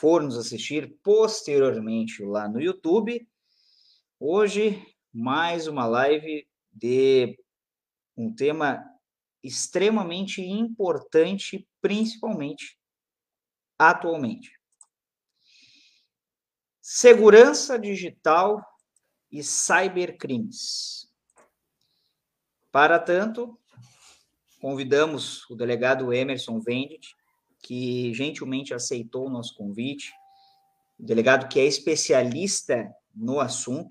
for nos assistir posteriormente lá no YouTube. Hoje, mais uma live de um tema extremamente importante, principalmente atualmente. Segurança digital e cybercrimes. Para tanto, convidamos o delegado Emerson Vendet, que gentilmente aceitou o nosso convite, o delegado que é especialista no assunto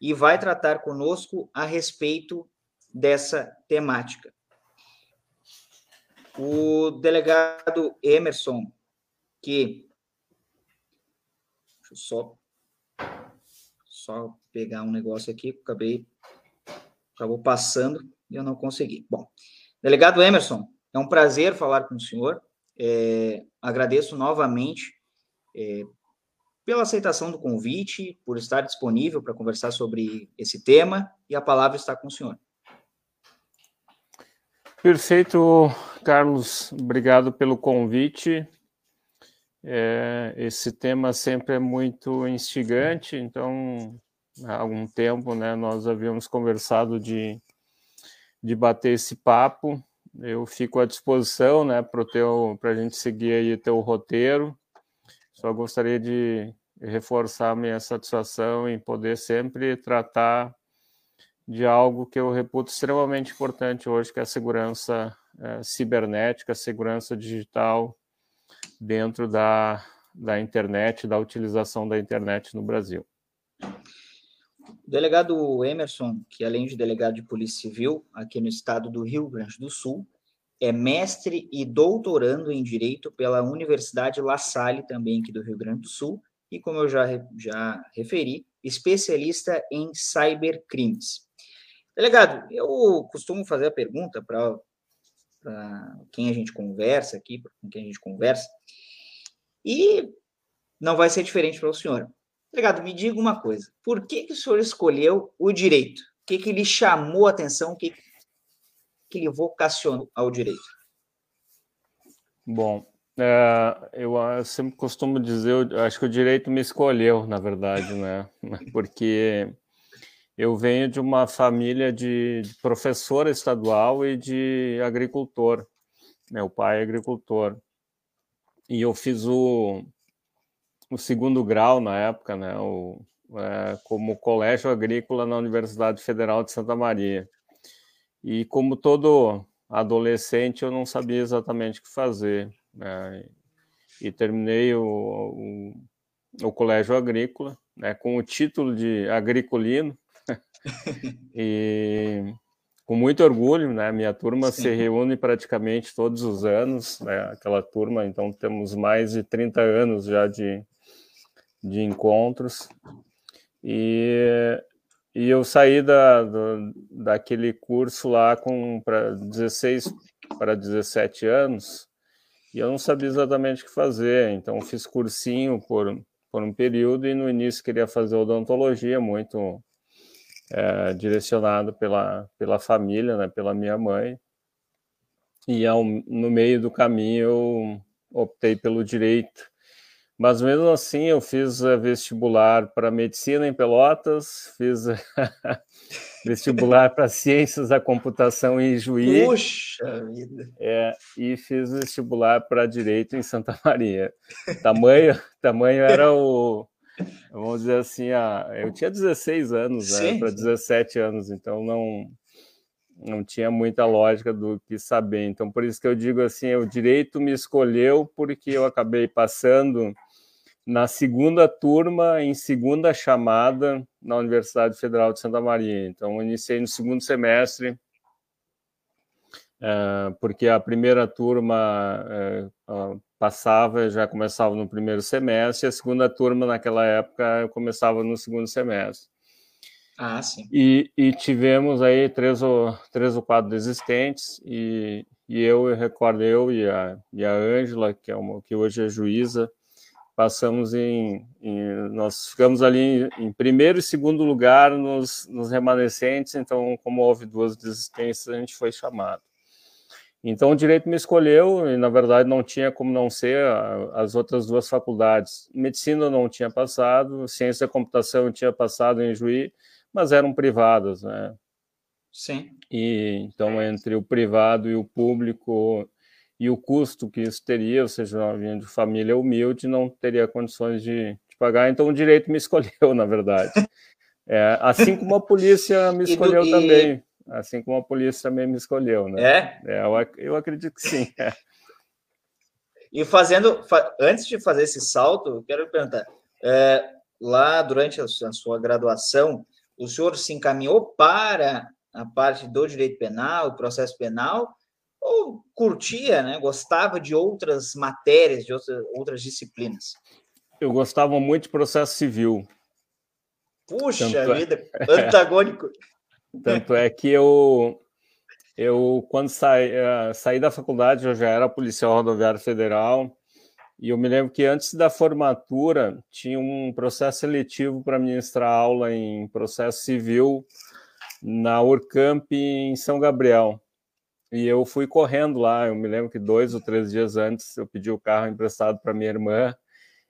e vai tratar conosco a respeito dessa temática. O delegado Emerson, que. Deixa eu só, só pegar um negócio aqui, acabei. Acabou passando e eu não consegui. Bom, delegado Emerson, é um prazer falar com o senhor. É, agradeço novamente é, pela aceitação do convite, por estar disponível para conversar sobre esse tema, e a palavra está com o senhor. Perfeito, Carlos. Obrigado pelo convite. É, esse tema sempre é muito instigante, então, há algum tempo, né, nós havíamos conversado de, de bater esse papo, eu fico à disposição, né, para a gente seguir aí teu roteiro. Só gostaria de reforçar minha satisfação em poder sempre tratar de algo que eu reputo extremamente importante hoje, que é a segurança é, cibernética, a segurança digital dentro da, da internet, da utilização da internet no Brasil. O delegado Emerson, que além de delegado de Polícia Civil aqui no estado do Rio Grande do Sul, é mestre e doutorando em Direito pela Universidade La Salle, também aqui do Rio Grande do Sul, e como eu já, já referi, especialista em cybercrimes. Delegado, eu costumo fazer a pergunta para quem a gente conversa aqui, com quem a gente conversa, e não vai ser diferente para o senhor. Delegado, me diga uma coisa: por que, que o senhor escolheu o direito? O que, que lhe chamou a atenção? O que, que lhe vocacionou ao direito? Bom, é, eu sempre costumo dizer, eu acho que o direito me escolheu, na verdade, né? Porque eu venho de uma família de, de professor estadual e de agricultor. Meu pai é agricultor. E eu fiz o, o segundo grau na época, né, o, é, como colégio agrícola na Universidade Federal de Santa Maria. E como todo adolescente, eu não sabia exatamente o que fazer. Né, e terminei o, o, o colégio agrícola, né, com o título de agriculino, e com muito orgulho, né? Minha turma Sim. se reúne praticamente todos os anos, né? Aquela turma, então temos mais de 30 anos já de, de encontros. E, e eu saí da, do, daquele curso lá com para 16 para 17 anos e eu não sabia exatamente o que fazer. Então fiz cursinho por, por um período e no início queria fazer odontologia, muito é, direcionado pela, pela família, né, pela minha mãe. E ao, no meio do caminho eu optei pelo direito mas mesmo assim, eu fiz eh, vestibular para medicina em Pelotas, fiz vestibular para ciências da computação em Juí. Puxa vida! É, e fiz vestibular para direito em Santa Maria. Tamanho, tamanho era o. Vamos dizer assim, a, eu tinha 16 anos, né, para 17 anos, então não, não tinha muita lógica do que saber. Então, por isso que eu digo assim, o direito me escolheu porque eu acabei passando na segunda turma, em segunda chamada, na Universidade Federal de Santa Maria. Então, iniciei no segundo semestre, é, porque a primeira turma é, passava, já começava no primeiro semestre, e a segunda turma, naquela época, começava no segundo semestre. Ah, sim. E, e tivemos aí três ou, três ou quatro desistentes, e, e eu, eu recordo, eu e a, e a Ângela, que, é uma, que hoje é juíza, passamos em, em, nós ficamos ali em, primeiro e segundo lugar nos, nos remanescentes, então como houve duas desistências, a gente foi chamado. Então o direito me escolheu e na verdade não tinha como não ser as outras duas faculdades. Medicina não tinha passado, ciência da computação tinha passado em Juí, mas eram privadas, né? Sim. E então entre o privado e o público e o custo que isso teria, ou seja, vinha de família humilde, não teria condições de, de, pagar, então o direito me escolheu, na verdade. É, assim como a polícia me escolheu do, e... também, assim como a polícia também me escolheu, né? É? é eu, eu, acredito que sim. É. E fazendo, antes de fazer esse salto, eu quero perguntar, é, lá durante a sua graduação, o senhor se encaminhou para a parte do direito penal, processo penal, ou curtia, né? Gostava de outras matérias, de outras, outras disciplinas? Eu gostava muito de processo civil. Puxa Tanto é vida, é... antagônico. Tanto é que eu, eu quando saí, uh, saí da faculdade, eu já era policial rodoviário federal, e eu me lembro que antes da formatura tinha um processo seletivo para ministrar aula em processo civil na Urcamp em São Gabriel. E eu fui correndo lá. Eu me lembro que dois ou três dias antes eu pedi o carro emprestado para minha irmã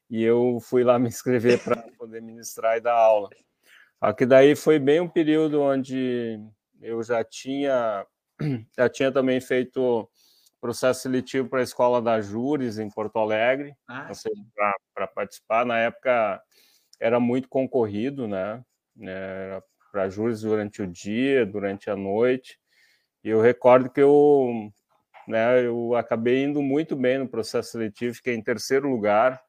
e eu fui lá me inscrever para poder ministrar e dar aula. Aqui daí foi bem um período onde eu já tinha já tinha também feito processo seletivo para a escola da Júris em Porto Alegre, ah, para participar. Na época era muito concorrido, né? Era para Júris durante o dia, durante a noite. E eu recordo que eu, né, eu acabei indo muito bem no processo seletivo, fiquei em terceiro lugar.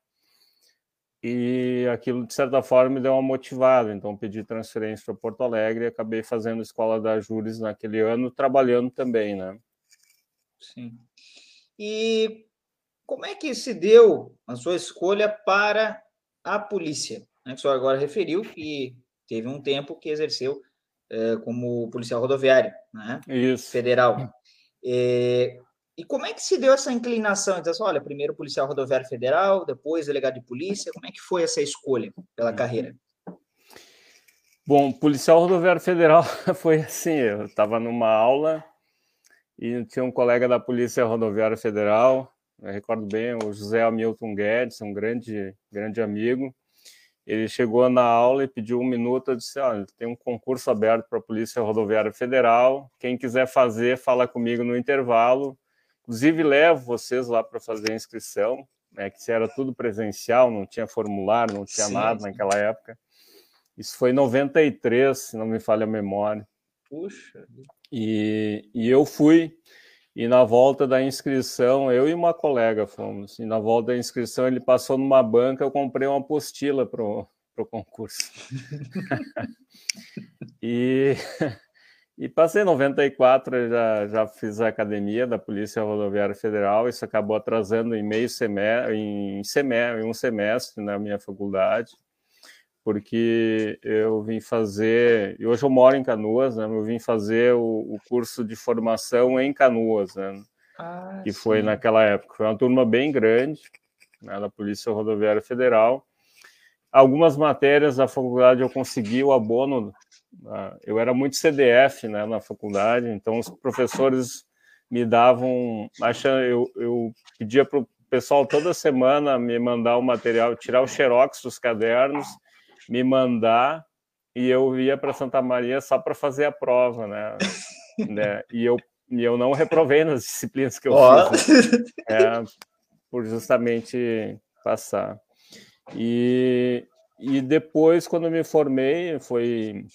E aquilo, de certa forma, me deu uma motivada. Então, pedi transferência para Porto Alegre e acabei fazendo escola da Júris naquele ano, trabalhando também, né? Sim. E como é que se deu a sua escolha para a polícia? Né? O senhor agora referiu que teve um tempo que exerceu como policial rodoviário, né? Isso. Federal. É, e como é que se deu essa inclinação? Então, assim, olha, primeiro policial rodoviário federal, depois delegado de polícia. Como é que foi essa escolha pela uhum. carreira? Bom, policial rodoviário federal foi assim, eu estava numa aula e tinha um colega da Polícia Rodoviária Federal, eu recordo bem, o José Hamilton Guedes, um grande, grande amigo, ele chegou na aula e pediu um minuto. Eu disse: Olha, tem um concurso aberto para a Polícia Rodoviária Federal. Quem quiser fazer, fala comigo no intervalo. Inclusive, levo vocês lá para fazer a inscrição, né, que era tudo presencial, não tinha formulário, não tinha sim, nada naquela época. Isso foi em 93, se não me falha a memória. Puxa. E, e eu fui. E na volta da inscrição, eu e uma colega fomos. E na volta da inscrição, ele passou numa banca, eu comprei uma apostila para o concurso. e, e passei 94, já, já fiz a academia da Polícia Rodoviária Federal. Isso acabou atrasando em meio semestre, em, semestre, em um semestre na minha faculdade porque eu vim fazer, e hoje eu moro em Canoas, né? Eu vim fazer o, o curso de formação em Canoas, né? Ah, que sim. foi naquela época. Foi uma turma bem grande, né, da Polícia Rodoviária Federal. Algumas matérias da faculdade eu consegui o abono. Né? Eu era muito CDF, né, na faculdade, então os professores me davam, eu, eu pedia para o pessoal toda semana me mandar o material, tirar o xerox dos cadernos me mandar e eu ia para Santa Maria só para fazer a prova, né? né? E eu e eu não reprovei nas disciplinas que eu oh. fiz, né? é, por justamente passar. E, e depois, quando me formei, foi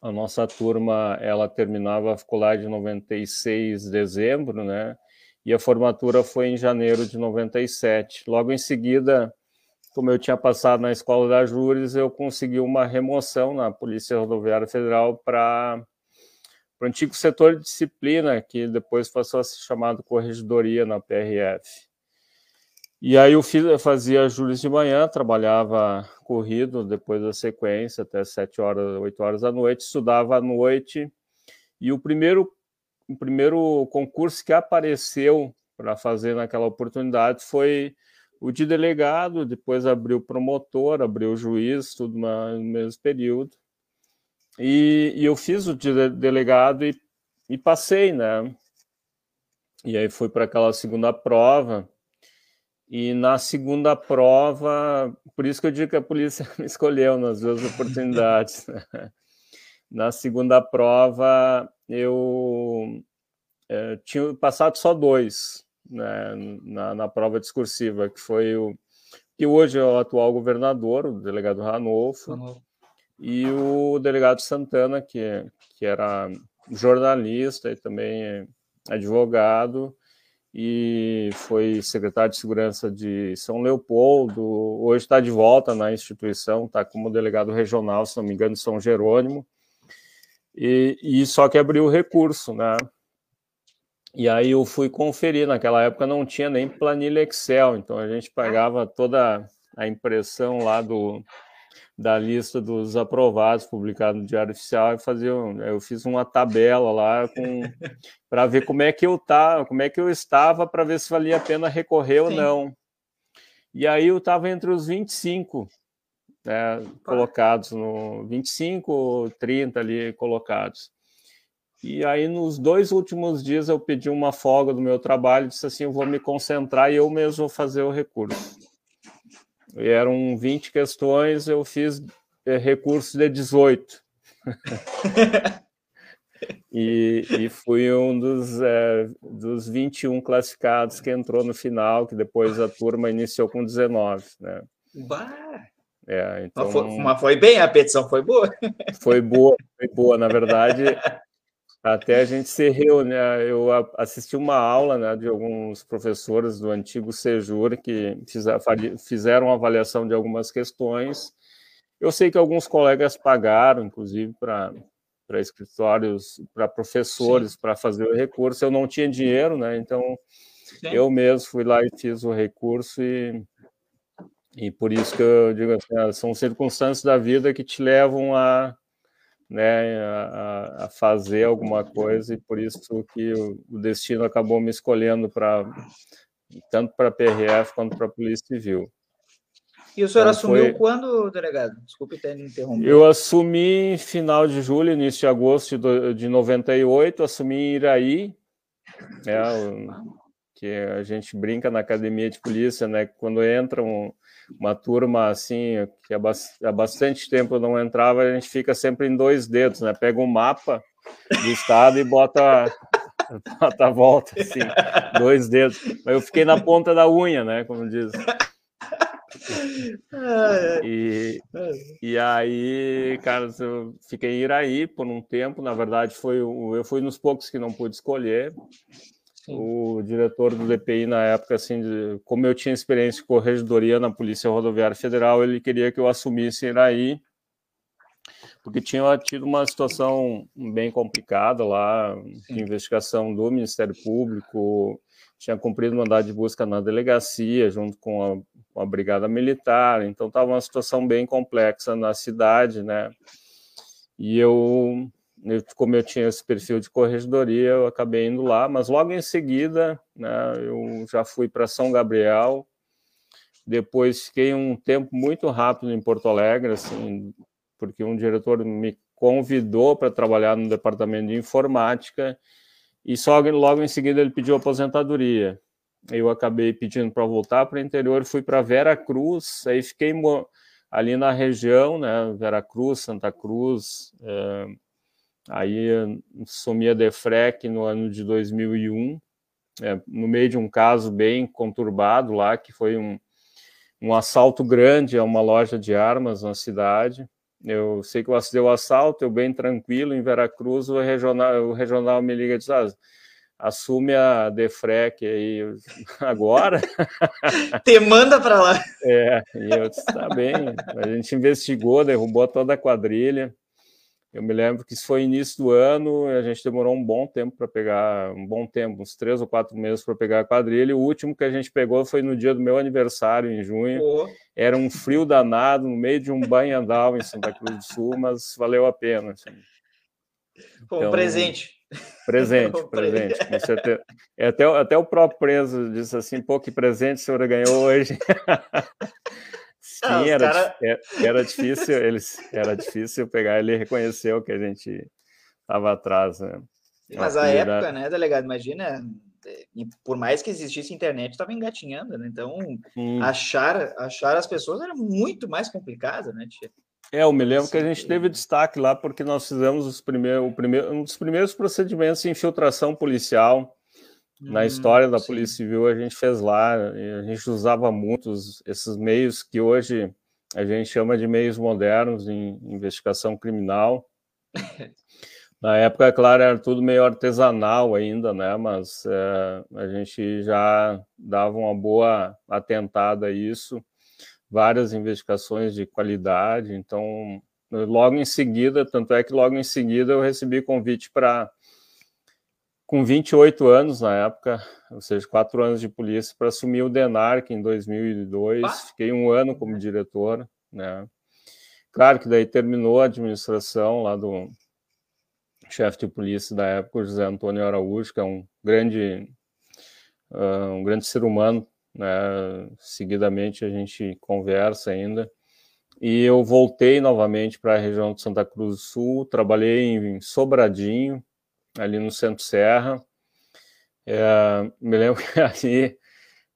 a nossa turma, ela terminava a faculdade em 96 de dezembro, né? E a formatura foi em janeiro de 97. Logo em seguida, como eu tinha passado na escola da Júris, eu consegui uma remoção na Polícia Rodoviária Federal para o antigo setor de disciplina, que depois passou a ser chamado corregedoria na PRF. E aí eu, fiz, eu fazia juros de manhã, trabalhava corrido depois da sequência até 7 horas, 8 horas da noite, estudava à noite. E o primeiro, o primeiro concurso que apareceu para fazer naquela oportunidade foi o de delegado, depois abriu promotor, abriu juiz, tudo no mesmo período. E, e eu fiz o de delegado e, e passei, né? E aí fui para aquela segunda prova. E na segunda prova, por isso que eu digo que a polícia me escolheu nas duas oportunidades. na segunda prova, eu é, tinha passado só dois né, na, na, prova discursiva, que foi o que hoje é o atual governador, o delegado Ranolfo, e o delegado Santana, que, que era jornalista e também advogado, e foi secretário de segurança de São Leopoldo. Hoje está de volta na instituição, está como delegado regional, se não me engano, de São Jerônimo. E, e só que abriu o recurso, né? E aí eu fui conferir, naquela época não tinha nem planilha Excel, então a gente pagava toda a impressão lá do, da lista dos aprovados publicado no Diário Oficial e fazia, eu fiz uma tabela lá para ver como é que eu tá, como é que eu estava para ver se valia a pena recorrer Sim. ou não. E aí eu estava entre os 25 né, colocados no 25 ou 30 ali colocados. E aí, nos dois últimos dias, eu pedi uma folga do meu trabalho, disse assim: eu vou me concentrar e eu mesmo vou fazer o recurso. E eram 20 questões, eu fiz é, recurso de 18. e, e fui um dos, é, dos 21 classificados que entrou no final, que depois a turma iniciou com 19. Né? Bah! É, então, mas, foi, mas foi bem, a petição foi boa. Foi boa, foi boa. Na verdade, até a gente se reuniu, né? eu assisti uma aula né, de alguns professores do antigo Sejur que fizeram avaliação de algumas questões. Eu sei que alguns colegas pagaram, inclusive, para para escritórios, para professores, para fazer o recurso. Eu não tinha dinheiro, né? Então Sim. eu mesmo fui lá e fiz o recurso e e por isso que eu digo assim, ah, são circunstâncias da vida que te levam a né, a, a, fazer alguma coisa e por isso que o, o destino acabou me escolhendo para tanto para a PRF quanto para a Polícia Civil. E o senhor então, assumiu foi... quando, delegado? Desculpe ter interrompido. Eu assumi em final de julho, início de agosto de, de 98, assumi em Iraí, né, que a gente brinca na academia de polícia, né, quando entra um, uma turma assim, que há bastante tempo não entrava, a gente fica sempre em dois dedos, né? Pega um mapa do estado e bota, bota a volta, assim, dois dedos. Mas eu fiquei na ponta da unha, né? Como diz. E, e aí, cara, eu fiquei em Iraí por um tempo. Na verdade, foi eu fui nos poucos que não pude escolher. O diretor do DPI na época, assim, de, como eu tinha experiência com corregedoria na Polícia Rodoviária Federal, ele queria que eu assumisse Iraí, porque tinha tido uma situação bem complicada lá, de investigação do Ministério Público, tinha cumprido mandado de busca na delegacia, junto com a, com a Brigada Militar, então estava uma situação bem complexa na cidade, né? E eu eu, como eu tinha esse perfil de corregedoria, eu acabei indo lá, mas logo em seguida, né, eu já fui para São Gabriel, depois fiquei um tempo muito rápido em Porto Alegre, assim, porque um diretor me convidou para trabalhar no departamento de informática e só logo em seguida ele pediu aposentadoria. Eu acabei pedindo para voltar para o interior, fui para Vera Cruz, aí fiquei ali na região, né, Vera Cruz, Santa Cruz, é, Aí assumi a Defrec no ano de 2001, é, no meio de um caso bem conturbado lá, que foi um, um assalto grande a uma loja de armas na cidade. Eu sei que eu deu o assalto, eu bem tranquilo em Veracruz, o regional, o regional me liga e diz: ah, assume a Defrec aí agora. Te manda para lá. É, e eu disse: tá bem. A gente investigou, derrubou toda a quadrilha Eu me lembro que isso foi início do ano, a gente demorou um bom tempo para pegar, um bom tempo, uns três ou quatro meses para pegar a quadrilha. O último que a gente pegou foi no dia do meu aniversário, em junho. Oh. Era um frio danado, no meio de um banho-andal em Santa Cruz do Sul, mas valeu a pena. Assim. Então, um presente. Presente, presente, com certeza. É, até, até o próprio preso disse assim, pô, que presente o senhor ganhou hoje. Sim, ah, era, cara... É, era difícil, eles, era difícil pegar, ele reconheceu que a gente estava atrás, né? Mas a época, né, delegado, imagina, por mais que existisse internet, estava engatinhando, né? Então, hum. achar, achar as pessoas era muito mais complicado, né, tia? É, eu me lembro que a gente teve destaque lá porque nós fizemos os primeiros, o primeiro, um dos primeiros procedimentos de infiltração policial na hum, história da sim. Polícia Civil a gente fez lá, a gente usava muitos esses meios que hoje a gente chama de meios modernos em investigação criminal. Na época, claro, era tudo meio artesanal ainda, né? Mas é, a gente já dava uma boa atentada a isso, várias investigações de qualidade. Então, logo em seguida, tanto é que logo em seguida eu recebi convite para com 28 anos na época, ou seja, quatro anos de polícia, para assumir o DENARC em 2002. Ah. Fiquei um ano como diretor, né? Claro que daí terminou a administração lá do chefe de polícia da época, José Antônio Araújo, que é um grande, uh, um grande ser humano, né? Seguidamente a gente conversa ainda. E eu voltei novamente para a região de Santa Cruz do Sul, trabalhei em Sobradinho, ali no Centro Serra. É, me lembro que ali,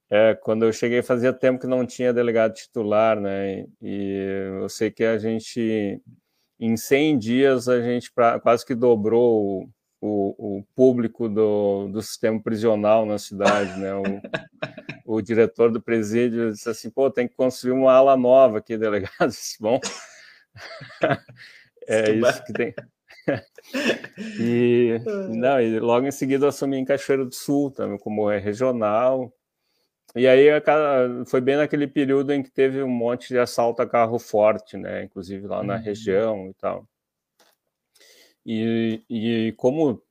é, quando eu cheguei, fazia tempo que não tinha delegado titular, né? E eu sei que a gente, em 100 dias, a gente pra, quase que dobrou o, o, o, público do, do sistema prisional na cidade, né? O, o diretor do presídio disse assim, pô, tem que construir uma ala nova aqui, delegado. Bom, é isso que tem e, não, e logo em seguida assumi em Cachoeiro do Sul também, como é regional. E aí foi bem naquele período em que teve um monte de assalto a carro forte, né? Inclusive lá na uhum. região e tal. E, e como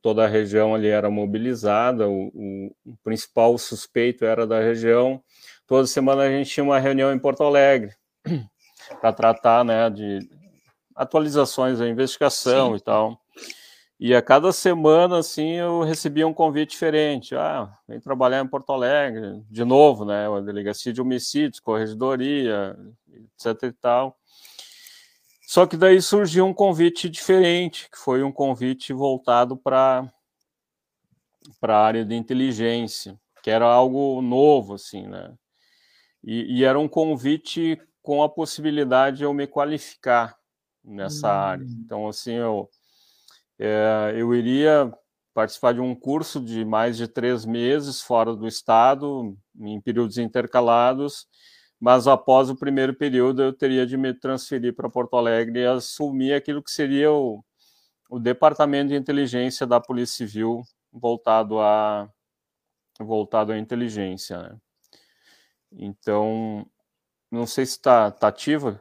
toda a região ali era mobilizada, o, o, o principal suspeito era da região, toda semana a gente tinha uma reunião em Porto Alegre para tratar né, de, atualizações da investigação Sim. e tal. E a cada semana, assim, eu recebia um convite diferente. Ah, vem trabalhar em Porto Alegre, de novo, né? A delegacia de homicídios, corregedoria, etc e tal. Só que daí surgiu um convite diferente, que foi um convite voltado para para a área de inteligência, que era algo novo, assim, né? E, e, era um convite com a possibilidade de eu me qualificar nessa hum. área. Então, assim, eu, é, eu iria participar de um curso de mais de três meses fora do estado, em períodos intercalados, mas após o primeiro período eu teria de me transferir para Porto Alegre e assumir aquilo que seria o, o departamento de inteligência da Polícia Civil voltado a voltado à inteligência. Né? Então, não sei se está tá ativa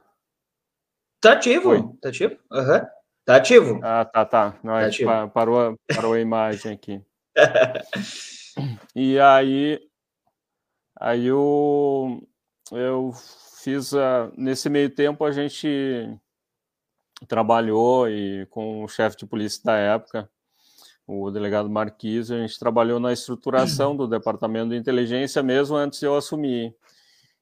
Tá ativo, Oi. tá ativo. Uhum. Tá ativo. Ah, tá, tá. Não, tá ativo. Parou, parou a imagem aqui. e aí, aí eu, eu fiz, a, nesse meio tempo a gente trabalhou e com o chefe de polícia da época, o delegado Marquise, a gente trabalhou na estruturação do departamento de inteligência mesmo antes de eu assumir.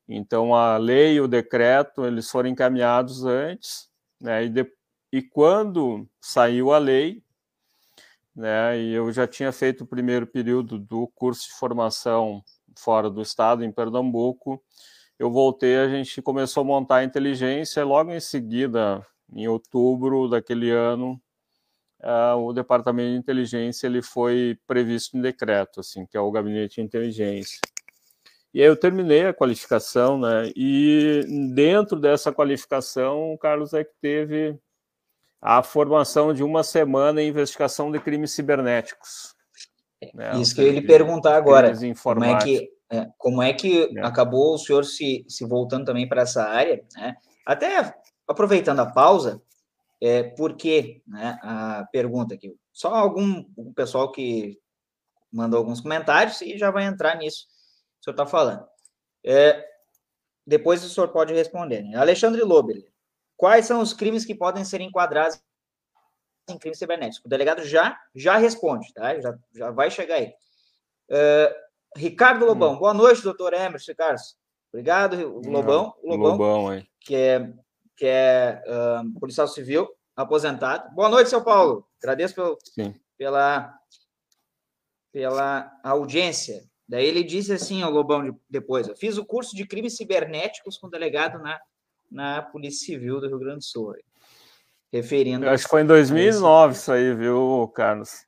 Então, a lei e o decreto, eles foram encaminhados antes, né, e, de, e quando saiu a lei, né, e eu já tinha feito o primeiro período do curso de formação fora do estado, em Pernambuco, eu voltei, a gente começou a montar a inteligência, e logo em seguida, em outubro daquele ano, uh, o departamento de inteligência ele foi previsto em decreto, assim, que é o gabinete de inteligência. E aí eu terminei a qualificação, né? E dentro dessa qualificação, o Carlos é que teve a formação de uma semana em investigação de crimes cibernéticos. Né? Isso que eu ia lhe perguntar agora. Como é que, é, como é que é. acabou o senhor se, se voltando também para essa área? Né? Até aproveitando a pausa, É, por que né, a pergunta aqui? Só algum o pessoal que mandou alguns comentários e já vai entrar nisso o senhor está falando. É, depois o senhor pode responder. Né? Alexandre Lober, quais são os crimes que podem ser enquadrados em crimes cibernéticos? O delegado já já responde, tá? Já, já vai chegar aí. Uh, Ricardo Lobão, hum. boa noite, doutor Emerson Carlos. Obrigado, Lobão. Lobão, Lobão hein? que é, que é uh, policial civil aposentado. Boa noite, São Paulo. Agradeço pelo, pela, pela audiência. Daí ele disse assim ao Lobão depois: eu fiz o curso de crimes cibernéticos com delegado na, na Polícia Civil do Rio Grande do Sul. Referindo. Eu acho que foi em 2009 isso aí, viu, Carlos?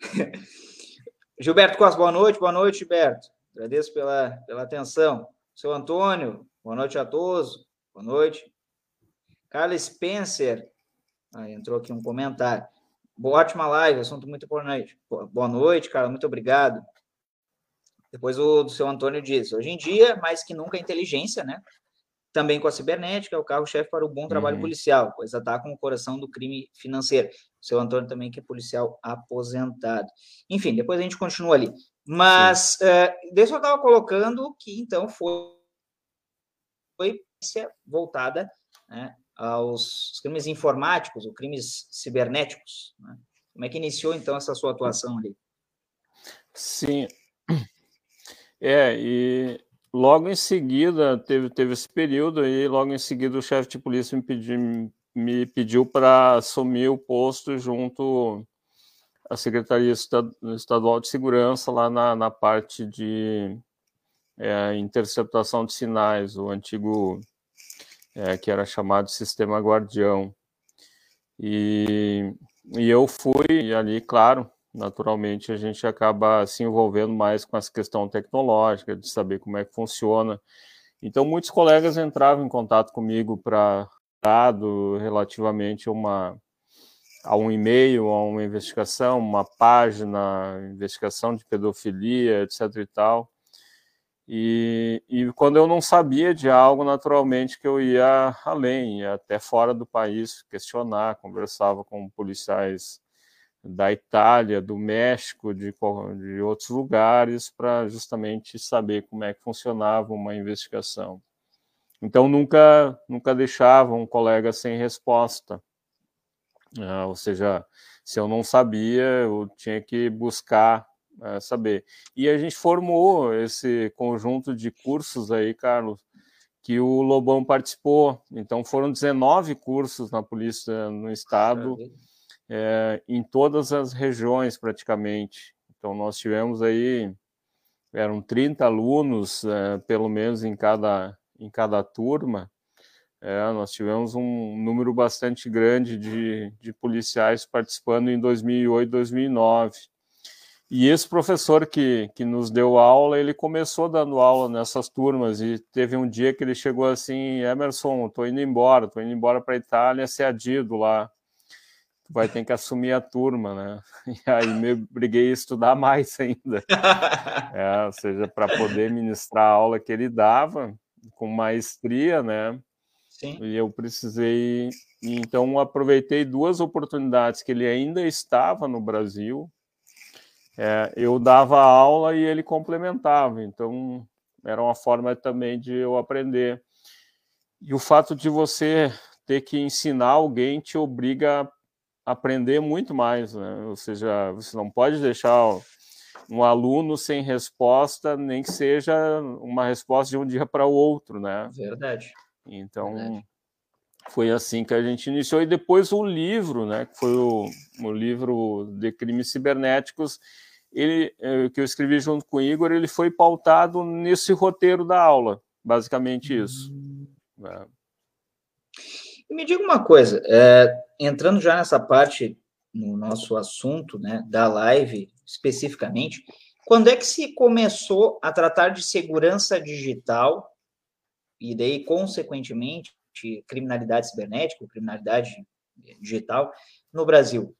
Gilberto Costa, boa noite. Boa noite, Gilberto. Agradeço pela, pela atenção. Seu Antônio, boa noite a todos. Boa noite. Carla Spencer, ah, entrou aqui um comentário. Boa, ótima live, assunto muito importante. Boa noite, Carla, muito obrigado. Depois o do seu Antônio diz: hoje em dia, mais que nunca, a inteligência, né? Também com a cibernética, é o carro-chefe para o bom trabalho uhum. policial, pois ataca o coração do crime financeiro. O seu Antônio também, que é policial aposentado. Enfim, depois a gente continua ali. Mas, uh, deixa eu estava colocando que, então, foi, foi voltada né, aos crimes informáticos, ou crimes cibernéticos. Né? Como é que iniciou, então, essa sua atuação ali? Sim, é, e logo em seguida, teve, teve esse período, e logo em seguida o chefe de polícia me pediu, me pediu para assumir o posto junto à Secretaria Estadual de Segurança, lá na, na parte de é, interceptação de sinais, o antigo, é, que era chamado Sistema Guardião. E, e eu fui ali, claro, naturalmente a gente acaba se envolvendo mais com essa questão tecnológica, de saber como é que funciona. Então, muitos colegas entravam em contato comigo para dado relativamente a, uma, a um e-mail, a uma investigação, uma página, investigação de pedofilia, etc. e tal. E, e quando eu não sabia de algo, naturalmente que eu ia além, ia até fora do país questionar, conversava com policiais da Itália, do México, de, de outros lugares, para justamente saber como é que funcionava uma investigação. Então, nunca, nunca deixava um colega sem resposta. Ah, ou seja, se eu não sabia, eu tinha que buscar ah, saber. E a gente formou esse conjunto de cursos aí, Carlos, que o Lobão participou. Então, foram 19 cursos na polícia no estado é, em todas as regiões praticamente. Então nós tivemos aí eram 30 alunos, é, pelo menos em cada em cada turma. É, nós tivemos um número bastante grande de, de policiais participando em 2008, 2009. E esse professor que, que nos deu aula, ele começou dando aula nessas turmas e teve um dia que ele chegou assim, Emerson, estou indo embora, estou indo embora para a Itália ser adido lá vai ter que assumir a turma, né? E aí me briguei a estudar mais ainda. É, ou seja, para poder ministrar a aula que ele dava com maestria, né? Sim. E eu precisei, então aproveitei duas oportunidades que ele ainda estava no Brasil. É, eu dava aula e ele complementava, então era uma forma também de eu aprender. E o fato de você ter que ensinar alguém te obriga aprender muito mais, né? Ou seja, você não pode deixar um aluno sem resposta, nem que seja uma resposta de um dia para o outro, né? Verdade. Então, Verdade. foi assim que a gente iniciou. E depois o livro, né? Que foi o, o livro de crimes cibernéticos, ele, eh, que eu escrevi junto com o Igor, ele foi pautado nesse roteiro da aula, basicamente isso. Hum. É. E me diga uma coisa, é, entrando já nessa parte no nosso assunto, né, da live especificamente, quando é que se começou a tratar de segurança digital e daí, consequentemente, criminalidade cibernética, criminalidade digital no Brasil?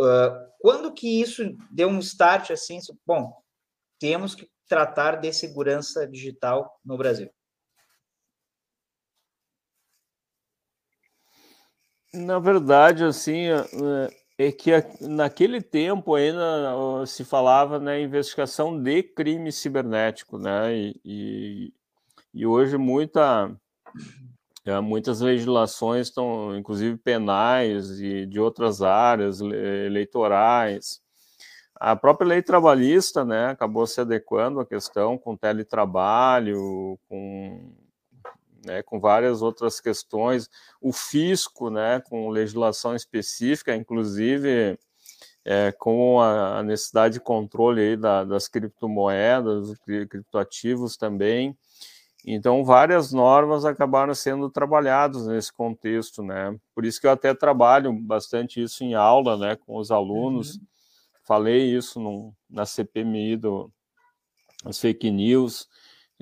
Uh, quando que isso deu um start assim? Bom, temos que tratar de segurança digital no Brasil. Na verdade, assim, é, é que naquele tempo ainda se falava na né, investigação de crime cibernético, né? E, e, e hoje muita, é, muitas legislações estão, inclusive penais e de outras áreas, eleitorais. A própria lei trabalhista, né, acabou se adequando à questão com teletrabalho, com né, com várias outras questões, o fisco, né, com legislação específica, inclusive é, com a, necessidade de controle aí da, das criptomoedas, dos criptoativos também. Então, várias normas acabaram sendo trabalhadas nesse contexto, né? Por isso que eu até trabalho bastante isso em aula, né, com os alunos. Uhum. Falei isso no, na CPMI do, das fake news,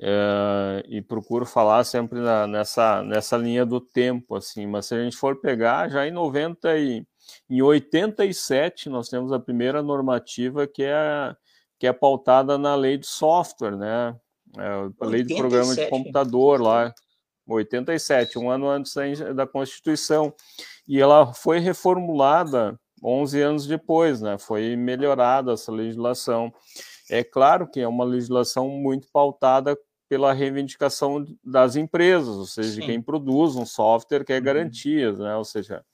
é, e procuro falar sempre na, nessa, nessa linha do tempo, assim, mas se a gente for pegar, já em 90 e em 87 nós temos a primeira normativa que é, que é pautada na lei de software, né? É, a lei de programa de computador lá, 87, um ano antes da, Constituição, e ela foi reformulada 11 anos depois, né? Foi melhorada essa legislação. É claro que é uma legislação muito pautada pela reivindicação das empresas, ou seja, Sim. de quem produz um software que é uhum. garantias, né? Ou seja,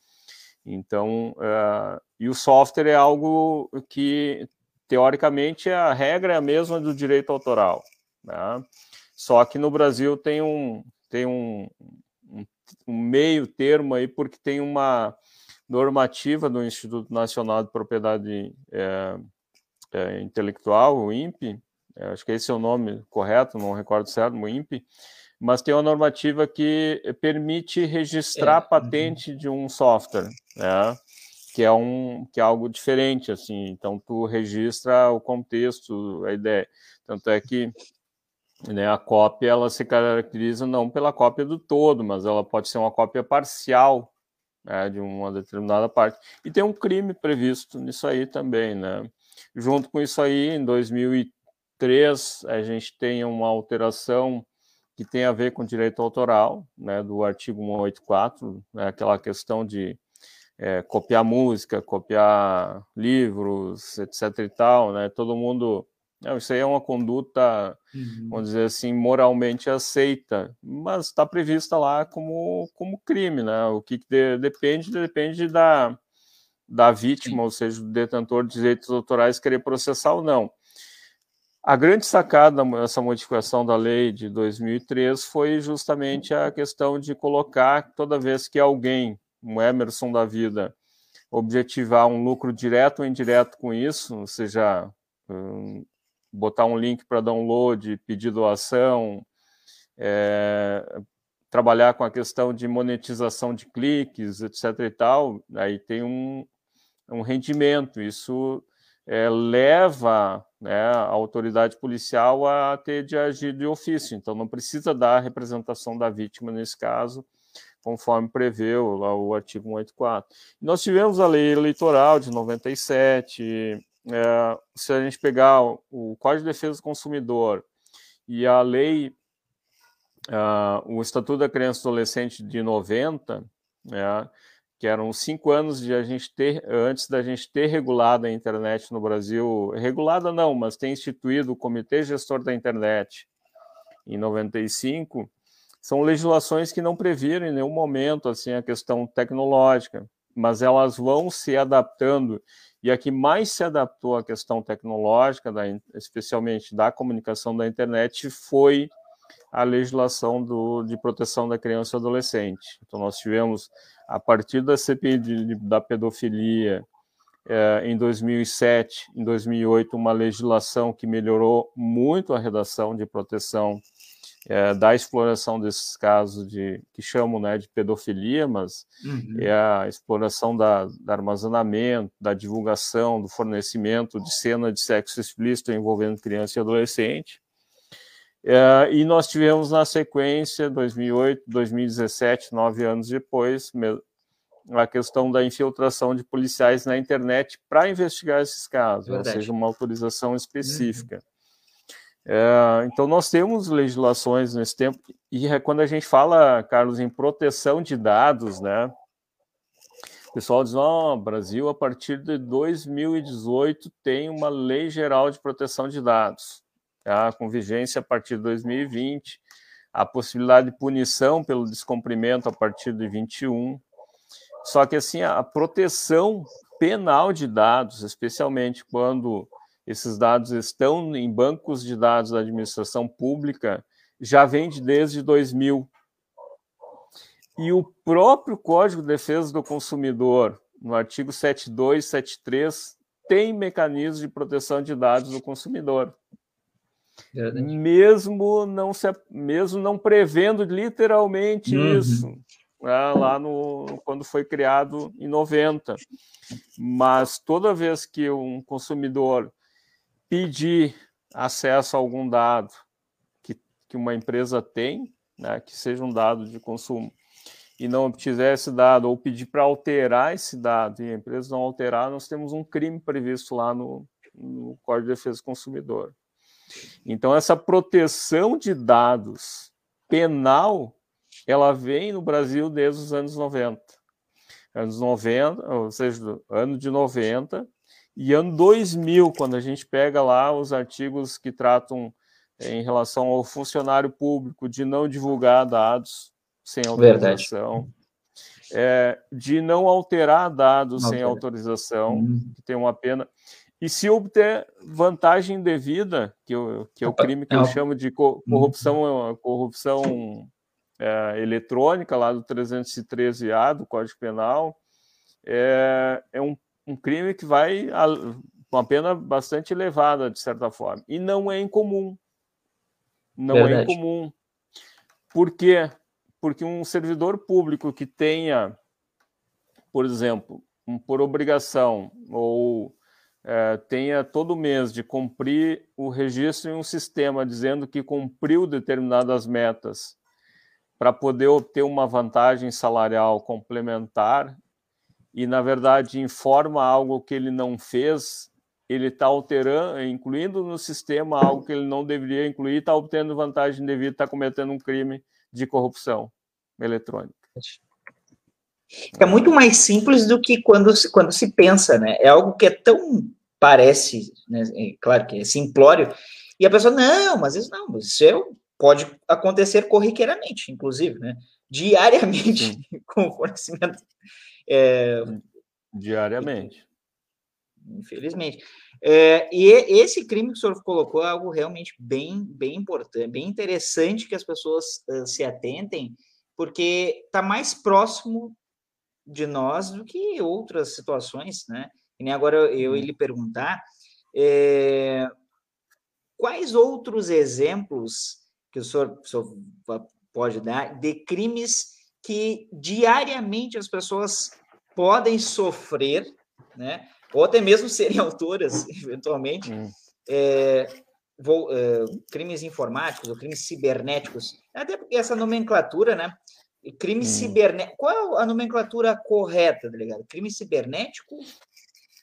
então, uh, e o software é algo que, teoricamente, a regra é a mesma do direito autoral, né? Só que no Brasil tem um, tem um, um, um meio termo aí, porque tem uma normativa do Instituto Nacional de Propriedade é, é, Intelectual, o INPE, é, acho que esse é o nome correto, não recordo certo, o INPE, mas tem uma normativa que permite registrar é. patente uhum. de um software, né? que é um que é algo diferente assim. Então tu registra o contexto, a ideia. Tanto é que né, a cópia ela se caracteriza não pela cópia do todo, mas ela pode ser uma cópia parcial né, de uma determinada parte. E tem um crime previsto nisso aí também, né? Junto com isso aí, em 2013 3, a gente tem uma alteração que tem a ver com direito autoral, né, do artigo 184, né, aquela questão de é, copiar música, copiar livros, etc e tal, né, todo mundo, não, isso aí é uma conduta, uhum. vamos dizer assim, moralmente aceita, mas está prevista lá como, como crime, né, o que de, depende, depende da, da vítima, Sim. ou seja, do detentor de direitos autorais querer processar ou não. A grande sacada dessa modificação da lei de 2003 foi justamente a questão de colocar, toda vez que alguém, um Emerson da vida, objetivar um lucro direto ou indireto com isso, ou seja, um, botar um link para download, pedir doação, é, trabalhar com a questão de monetização de cliques, etc. e tal, aí tem um, um rendimento. Isso é, leva né, a autoridade policial a ter de agir de ofício. Então, não precisa dar a representação da vítima nesse caso, conforme prevê lá o artigo 184. Nós tivemos a lei eleitoral de 97. É, se a gente pegar o Código de Defesa do Consumidor e a lei, uh, o Estatuto da Criança e Adolescente de 90, né, que eram cinco anos de a gente ter, antes da gente ter regulado a internet no Brasil, regulada não, mas ter instituído o Comitê Gestor da Internet em 95, são legislações que não previram em nenhum momento assim a questão tecnológica, mas elas vão se adaptando. E a que mais se adaptou à questão tecnológica, da, especialmente da comunicação da internet, foi a legislação do, de proteção da criança e adolescente. Então, nós tivemos a partir da CPI de, da pedofilia, é, em 2007, em 2008, uma legislação que melhorou muito a redação de proteção é, da exploração desses casos de que chamam né, de pedofilia, mas uhum. é a exploração da, da, armazenamento, da divulgação, do fornecimento de cena de sexo explícito envolvendo criança e adolescente. É, e nós tivemos na sequência, 2008, 2017, nove anos depois, a questão da infiltração de policiais na internet para investigar esses casos, ou seja, uma autorização específica. Uhum. Então, nós temos legislações nesse tempo, e é quando a gente fala, Carlos, em proteção de dados, né, pessoal diz: ó, oh, Brasil, a partir de 2018, tem uma lei geral de proteção de dados, tá? com vigência a partir de 2020, a possibilidade de punição pelo descumprimento a partir de 21. Só que assim, a proteção penal de dados, especialmente quando esses dados estão em bancos de dados da administração pública, já vem desde 2000. E o próprio Código de Defesa do Consumidor, no artigo 72, 73, tem mecanismos de proteção de dados do consumidor. Verdade. Mesmo não se, mesmo não prevendo literalmente uhum. isso, né, lá no quando foi criado em 90. Mas toda vez que um consumidor pedir acesso a algum dado que, que uma empresa tem, né, que seja um dado de consumo, e não obtiver esse dado, ou pedir para alterar esse dado, e a empresa não alterar, nós temos um crime previsto lá no, no Código de Defesa do Consumidor. Então, essa proteção de dados penal, ela vem no Brasil desde os anos 90. Anos 90, ou seja, ano de 90, e ano 2000, quando a gente pega lá os artigos que tratam em relação ao funcionário público de não divulgar dados sem autorização, é, de não alterar dados não sem autorização, hum. que tem uma pena, e se obter vantagem devida, que, eu, que é o crime que eu chamo de uhum. corrupção, corrupção é, eletrônica, lá do 313A do Código Penal, é, é um, um crime que vai com uma pena bastante elevada, de certa forma. E não é incomum. Não é Verdade. é incomum. Por quê? Porque um servidor público que tenha, por exemplo, um, por obrigação ou é, tenha todo mês de cumprir o registro em um sistema dizendo que cumpriu determinadas metas para poder obter uma vantagem salarial complementar e, na verdade, informa algo que ele não fez, ele está alterando, incluindo no sistema algo que ele não deveria incluir, está obtendo vantagem devida, está cometendo um crime de corrupção eletrônica. É muito mais simples do que quando se, quando se pensa, né? É algo que é tão parece, né? É, claro que é simplório, e a pessoa, não, mas isso não, isso é, pode acontecer corriqueiramente, inclusive, né? Diariamente, com fornecimento. É, Diariamente. Infelizmente. É, e esse crime que o senhor colocou é algo realmente bem, bem importante, bem interessante que as pessoas uh, se atentem, porque está mais próximo de nós do que outras situações, né? E nem agora eu ia uhum. lhe perguntar é, quais outros exemplos que o senhor, o senhor pode dar de crimes que diariamente as pessoas podem sofrer, né? Ou até mesmo serem autoras, eventualmente, hum. é, vou, é, crimes informáticos ou crimes cibernéticos. Até porque essa nomenclatura, né? Crime hum. cibernético. Qual é a nomenclatura correta, delegado? Tá crime cibernético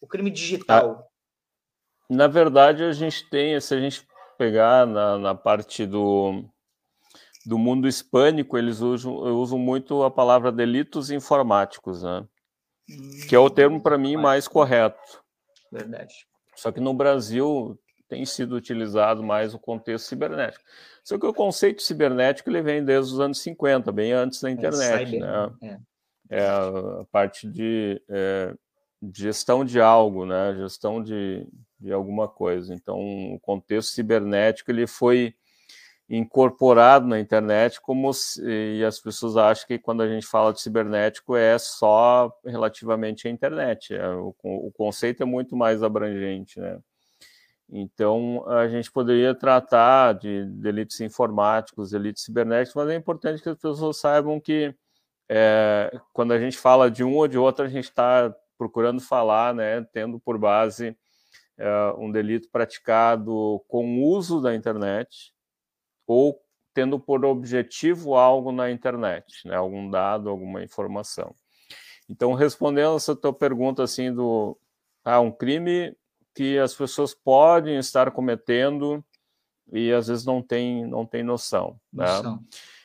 o crime digital? Na verdade, a gente tem, se a gente pegar na, na parte do, do mundo hispânico, eles usam, usam muito a palavra delitos informáticos, né? Hum, que é o termo, para mim, mais correto. Verdade. Só que no Brasil tem sido utilizado mais o contexto cibernético. Só que o conceito cibernético ele vem desde os anos 50, bem antes da é, internet. É, cyber, né? é. é a parte de é, gestão de algo, né? Gestão de, de alguma coisa. Então, o contexto cibernético ele foi incorporado na internet como se, e as pessoas acham que quando a gente fala de cibernético é só relativamente à internet. É, o, o conceito é muito mais abrangente, né? Então, a gente poderia tratar de delitos informáticos, delitos cibernéticos, mas é importante que as pessoas saibam que é, quando a gente fala de um ou de outro, a gente está procurando falar, né, tendo por base uh, um delito praticado com uso da internet ou tendo por objetivo algo na internet, né, algum dado, alguma informação. Então, respondendo essa tua pergunta assim do ah, um crime que as pessoas podem estar cometendo e às vezes não tem não tem noção, né?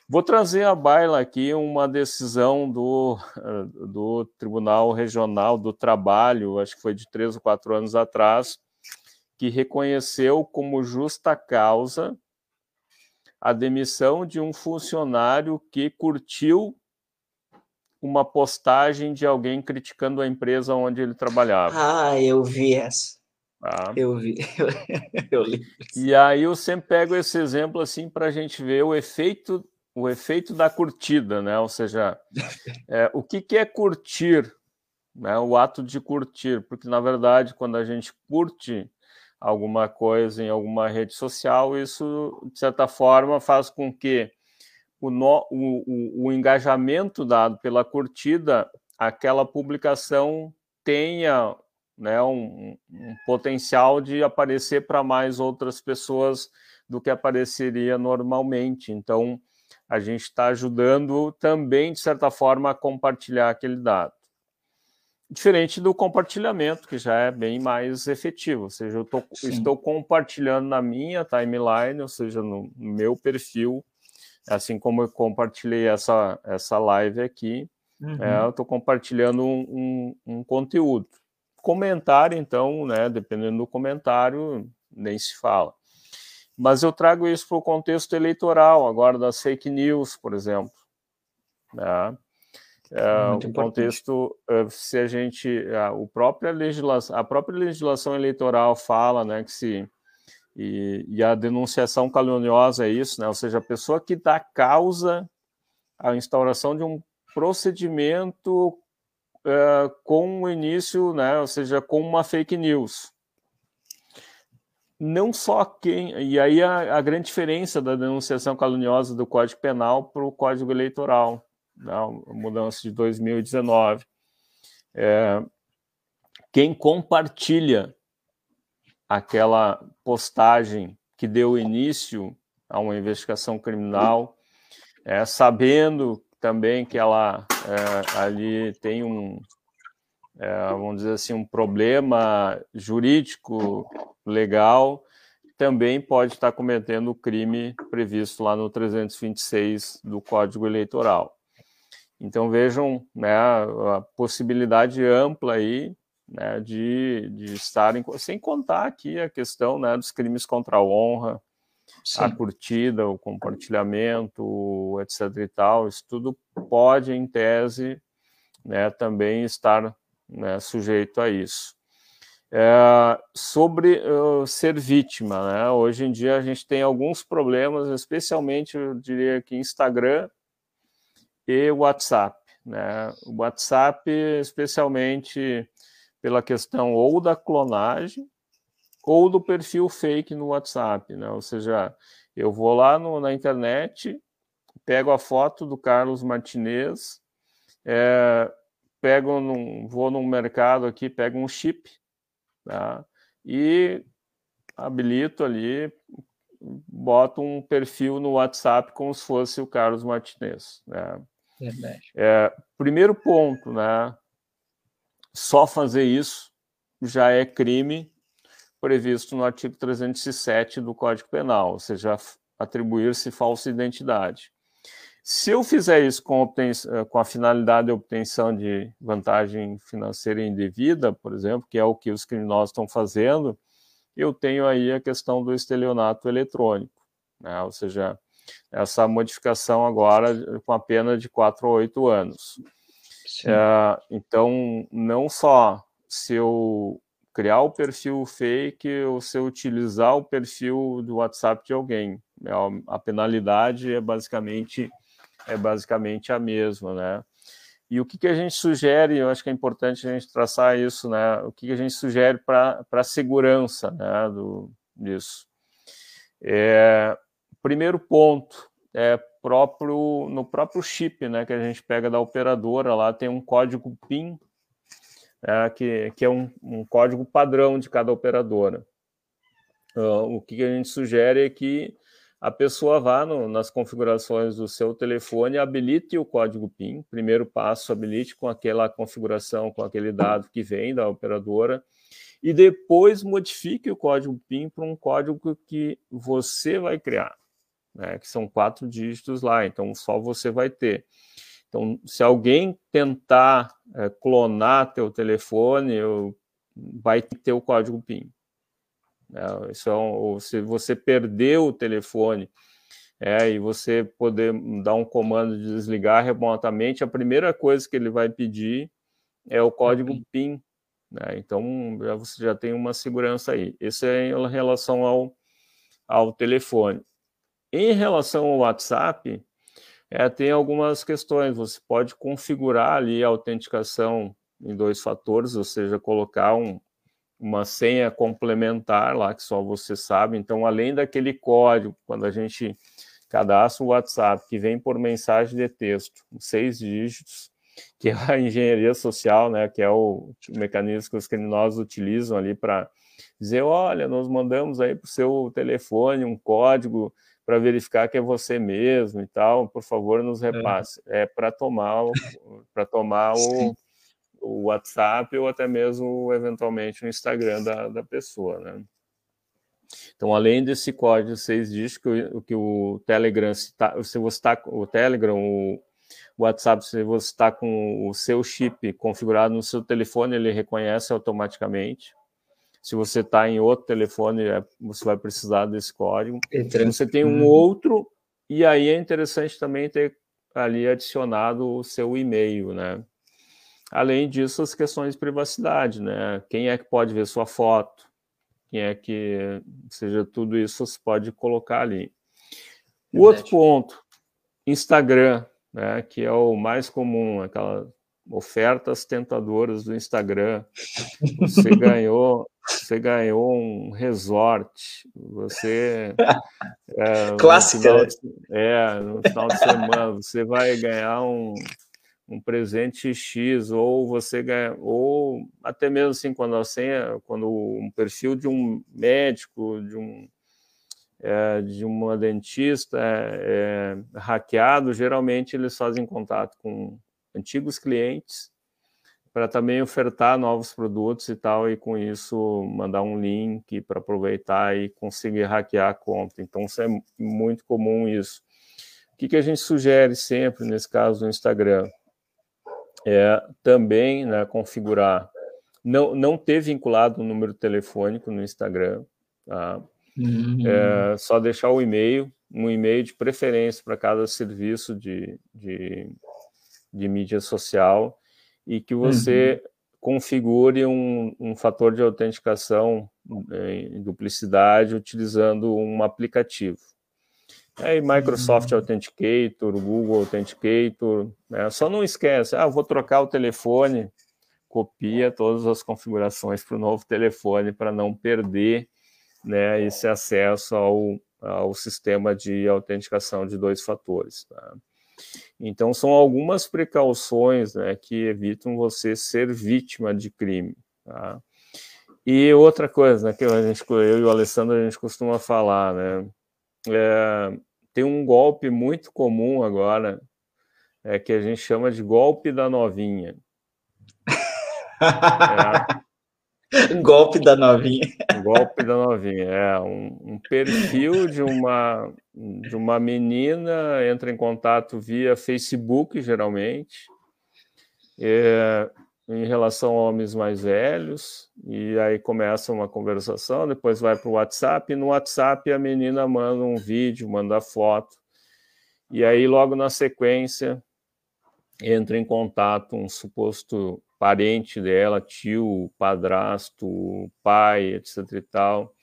Vou trazer à baila aqui uma decisão do, do Tribunal Regional do Trabalho, acho que foi de três ou quatro anos atrás, que reconheceu como justa causa a demissão de um funcionário que curtiu uma postagem de alguém criticando a empresa onde ele trabalhava. Ah, eu vi essa. Ah. Eu vi, eu li. E aí eu sempre pego esse exemplo assim para a gente ver o efeito, o efeito da curtida, né? Ou seja, é, o que, que é curtir, né? O ato de curtir, porque na verdade quando a gente curte alguma coisa em alguma rede social, isso de certa forma faz com que o, no, o, o, o engajamento dado pela curtida, aquela publicação tenha né, um, um potencial de aparecer para mais outras pessoas do que apareceria normalmente. Então, a gente está ajudando também, de certa forma, a compartilhar aquele dado. Diferente do compartilhamento, que já é bem mais efetivo, ou seja, eu tô, estou compartilhando na minha timeline, ou seja, no, meu perfil, assim como eu compartilhei essa, essa live aqui, uhum. é, eu estou compartilhando um, um, um, conteúdo. Comentário, então, né, dependendo do comentário, nem se fala. Mas eu trago isso para o contexto eleitoral, agora das fake news, por exemplo. Né? É, o contexto, é, se a gente, a, o própria legislação, a própria legislação eleitoral fala, né, que se e, e, a denunciação caluniosa é isso, né? Ou seja, a pessoa que dá causa à instauração de um procedimento uh, com o início, né? Ou seja, com uma fake news. Não só quem. E aí a, a grande diferença da denunciação caluniosa do Código Penal para o Código Eleitoral, né? mudança de 2019. É, quem compartilha aquela postagem que deu início a uma investigação criminal, é, sabendo também que ela é, ali tem um, é, vamos dizer assim, um problema jurídico legal, também pode estar cometendo o crime previsto lá no 326 do Código Eleitoral. Então vejam né, a possibilidade ampla aí né, de, de estarem, sem contar aqui a questão né, dos crimes contra a honra, Sim. a curtida, o compartilhamento, etc. e tal, isso tudo pode, em tese, né, também estar né, sujeito a isso. É, sobre uh, ser vítima, né? hoje em dia a gente tem alguns problemas, especialmente, eu diria que Instagram e WhatsApp. Né? O WhatsApp, especialmente pela questão ou da clonagem ou do perfil fake no WhatsApp, né? Ou seja, eu vou lá no, na internet, pego a foto do Carlos Martinez, é, pego num, vou num mercado aqui, pego um chip, tá? E habilito ali, boto um perfil no WhatsApp como se fosse o Carlos Martinez, né? É, primeiro ponto, né? Só fazer isso já é crime previsto no artigo 307 do Código Penal, ou seja, atribuir-se falsa identidade. Se eu fizer isso com, eh, com, a finalidade de obtenção de vantagem financeira indevida, por exemplo, que é o que os criminosos estão fazendo, eu tenho aí a questão do estelionato eletrônico, né? ou seja, essa modificação agora com a pena de 4 a 8 anos. É, então, não só se eu criar o perfil fake ou se eu utilizar o perfil do WhatsApp de alguém, é, a penalidade é basicamente é basicamente a mesma, né? E o que, que a gente sugere, eu acho que é importante a gente traçar isso, né? O que, que a gente sugere para a segurança né, do, disso? É, primeiro ponto é próprio no próprio chip, né, que a gente pega da operadora, lá tem um código PIN, é, que, que é um, um, código padrão de cada operadora. Uh, o que a gente sugere é que a pessoa vá no, nas configurações do seu telefone, habilite o código PIN, primeiro passo, habilite com aquela configuração, com aquele dado que vem da operadora, e depois modifique o código PIN para um código que você vai criar. né, que são quatro dígitos lá, então só você vai ter. Então, se alguém tentar é, clonar teu telefone, vai ter o código PIN. É, isso é um, se você perder o telefone é, e você poder dar um comando de desligar remotamente, a primeira coisa que ele vai pedir é o código uhum. PIN. Né? Então, já, você já tem uma segurança aí. Isso é em relação ao, ao telefone. Em relação ao WhatsApp, é, tem algumas questões. Você pode configurar ali a autenticação em dois fatores, ou seja, colocar um, uma senha complementar lá que só você sabe. Então, além daquele código, quando a gente cadastra o WhatsApp, que vem por mensagem de texto, seis dígitos, que é a engenharia social, né, que é o, o mecanismo que os criminosos utilizam ali para dizer, olha, nós mandamos aí para o seu telefone um código para verificar que é você mesmo e tal, por favor, nos é. repasse. É, é para tomar, para tomar o, o WhatsApp ou até mesmo, eventualmente, o Instagram da, da pessoa, né? Então, além desse código seis dígitos que o, que o Telegram, se, tá, se você está o Telegram, o WhatsApp, se você está com o seu chip configurado no seu telefone, ele reconhece automaticamente. Se você está em outro telefone, é, você vai precisar desse código. Você tem um outro, e aí é interessante também ter ali adicionado o seu e-mail, né? Além disso, as questões de privacidade, né? Quem é que pode ver sua foto? Quem é que, seja, tudo isso você pode colocar ali. O outro ponto, Instagram, né? Que é o mais comum, aquela ofertas tentadoras do Instagram. Você ganhou, você ganhou um resort. Você é, clássica. No de, é, no final de semana você vai ganhar um, um presente X ou você ganha ou até mesmo assim quando a senha, quando um perfil de um médico, de um é, de uma dentista é, é, hackeado, geralmente eles fazem contato com antigos clientes para também ofertar novos produtos e tal, e com isso mandar um link para aproveitar e conseguir hackear a conta. Então, isso é muito comum isso. O que, que a gente sugere sempre, nesse caso do Instagram? É também né, configurar, não, não ter vinculado o um número telefônico no Instagram, tá? Uhum. É, só deixar o e-mail, um e-mail de preferência para cada serviço de, de de mídia social e que você uhum. configure um, um, fator de autenticação em duplicidade utilizando um aplicativo. Aí Microsoft uhum. Authenticator, Google Authenticator, né? só não esquece, ah, vou trocar o telefone, copia todas as configurações para o novo telefone para não perder né, esse acesso ao, ao sistema de autenticação de dois fatores. Tá? Então, são algumas precauções né, que evitam você ser vítima de crime. Tá? E outra coisa né, que a gente, eu e o Alessandro a gente costuma falar, né? É, tem um golpe muito comum agora, é, que a gente chama de golpe da novinha. é, golpe da novinha. Golpe da novinha, é um, um, perfil de uma de uma menina entra em contato via Facebook geralmente, é, em relação a homens mais velhos e aí começa uma conversação, depois vai para o WhatsApp e no WhatsApp a menina manda um vídeo, manda foto e aí logo na sequência entra em contato um suposto parente dela, tio, padrasto, pai, etc e tal,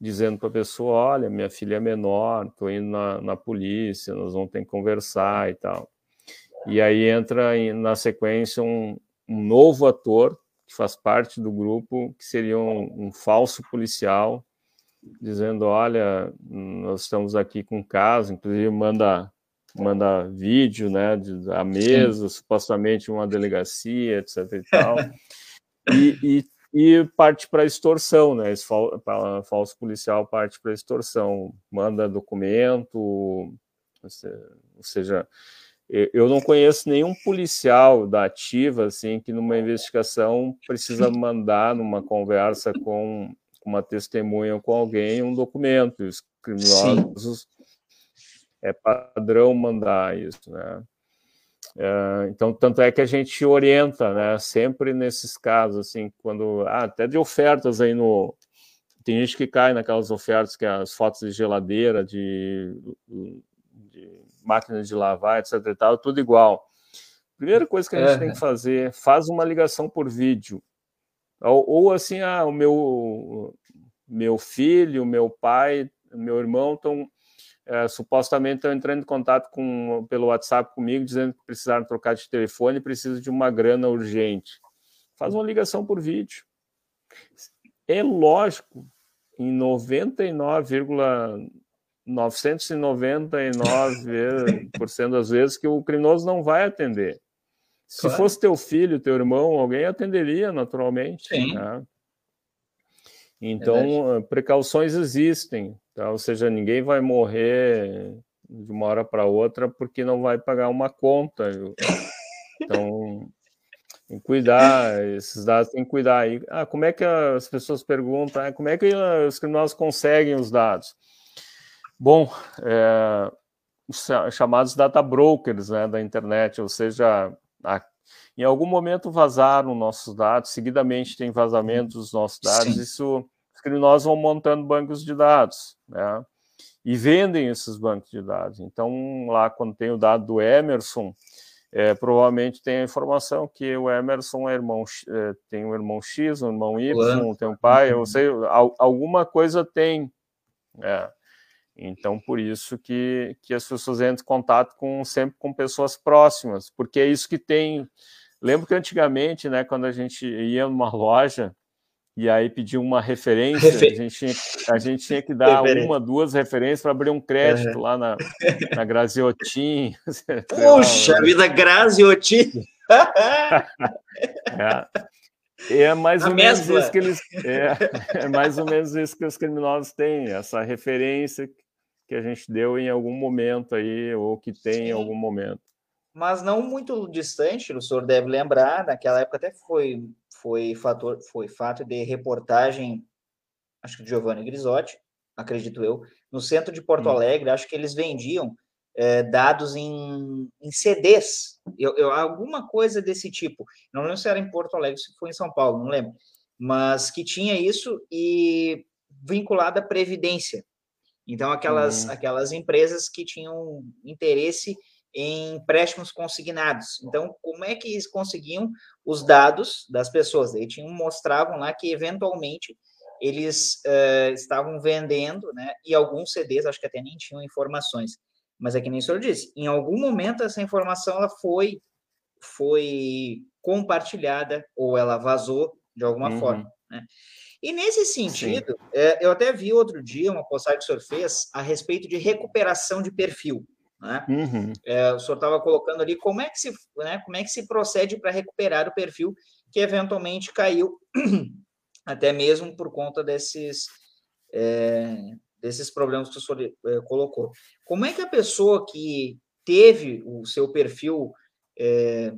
dizendo para a pessoa, olha, minha filha é menor, estou indo na, na polícia, nós vamos ter que conversar e tal. E aí entra na sequência um, um novo ator que faz parte do grupo, que seria um, um falso policial, dizendo, olha, nós estamos aqui com um caso, inclusive manda manda vídeo, né, da mesa, Sim. supostamente uma delegacia, etc e tal, e, e, e parte para extorsão, né, esse fal, falso policial parte para extorsão, manda documento, ou seja, eu não conheço nenhum policial da ativa, assim, que numa investigação precisa mandar numa conversa com uma testemunha ou com alguém um documento, os criminosos... Sim é padrão mandar isso, né? É, então, tanto é que a gente orienta, né, sempre nesses casos, assim, quando, ah, até de ofertas aí no, tem gente que cai naquelas ofertas que é as fotos de geladeira, de, de máquina de lavar, etc e tal, tudo igual. Primeira coisa que a gente é. tem que fazer, faz uma ligação por vídeo, ou, ou assim, ah, o meu, meu filho, meu pai, meu irmão estão é, supostamente estão entrando em contato com, pelo WhatsApp comigo, dizendo que precisaram trocar de telefone e precisam de uma grana urgente. Faz uma ligação por vídeo. É lógico, em 99,999% das vezes que o criminoso não vai atender. Se claro. fosse teu filho, teu irmão, alguém atenderia naturalmente. Sim. Né? Então, é precauções existem. Tá? Ou seja, ninguém vai morrer de uma hora para outra porque não vai pagar uma conta. Então, tem que cuidar, esses dados tem que cuidar. E, ah, como é que as pessoas perguntam, ah, como é que os criminosos conseguem os dados? Bom, é, os chamados data brokers né, da internet, ou seja, a, em algum momento vazaram nossos dados, seguidamente tem vazamento dos nossos dados, Sim. isso os criminosos vão montando bancos de dados, né? E vendem esses bancos de dados. Então, lá quando tem o dado do Emerson, é, provavelmente tem a informação que o Emerson é irmão, é, tem um irmão X, um irmão Y, tem um pai, eu sei, alguma coisa tem. É. Então, por isso que, que as pessoas entram em contato com, sempre com pessoas próximas, porque é isso que tem. Lembro que antigamente, né, quando a gente ia numa loja, e aí pediu uma referência, Refer... a, gente tinha, a gente tinha que dar uma, duas referências para abrir um crédito uhum. lá na, na Graziotin. Puxa lá, vida, Graziotin! é. é. mais ou menos isso que eles. É, é mais ou menos isso que os criminosos têm, essa referência que a gente deu em algum momento aí, ou que tem Sim. em algum momento. Mas não muito distante, o senhor deve lembrar, naquela época até foi foi fator foi fato de reportagem, acho que de Giovanni Grisotti, acredito eu, no centro de Porto Alegre, acho que eles vendiam é, dados em, em CDs, eu, eu, alguma coisa desse tipo. Não lembro se era em Porto Alegre, se foi em São Paulo, não lembro. Mas que tinha isso e vinculado à Previdência. Então, aquelas, uhum. aquelas empresas que tinham interesse em empréstimos consignados. Então, como é que eles conseguiam os dados das pessoas? Eles tinham, mostravam lá que, eventualmente, eles uh, estavam vendendo, né? E alguns CDs, acho que até nem tinham informações. Mas é que nem o senhor disse, em algum momento essa informação ela foi, foi compartilhada ou ela vazou de alguma uhum. forma, né? E nesse sentido, é, eu até vi outro dia uma postagem que o senhor fez a respeito de recuperação de perfil. Né? Uhum. É, o senhor estava colocando ali como é que se, né, como é que se procede para recuperar o perfil que eventualmente caiu, até mesmo por conta desses, é, desses problemas que o senhor é, colocou. Como é que a pessoa que teve o seu perfil, é,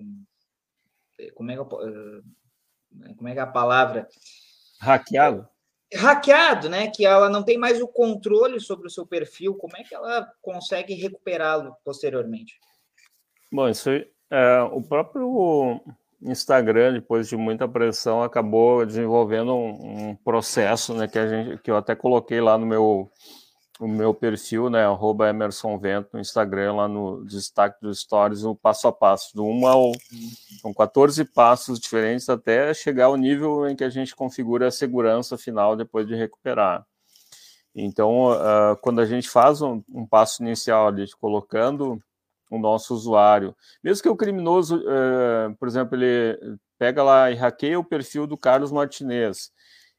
como, é que, é, como é que é a palavra? Hackeado? hackeado, né? Que ela não tem mais o controle sobre o seu perfil. Como é que ela consegue recuperá-lo posteriormente? Bom, isso é, o próprio Instagram, depois de muita pressão, acabou desenvolvendo um, um, processo, né? Que a gente, que eu até coloquei lá no meu o meu perfil, né, arroba Emerson Vento no Instagram, lá no destaque dos stories, o passo a passo, do 1 ao... São 14 passos diferentes até chegar ao nível em que a gente configura a segurança final depois de recuperar. Então, uh, quando a gente faz um, um, passo inicial ali, colocando o nosso usuário, mesmo que o criminoso, uh, por exemplo, ele pega lá e hackeia o perfil do Carlos Martinez,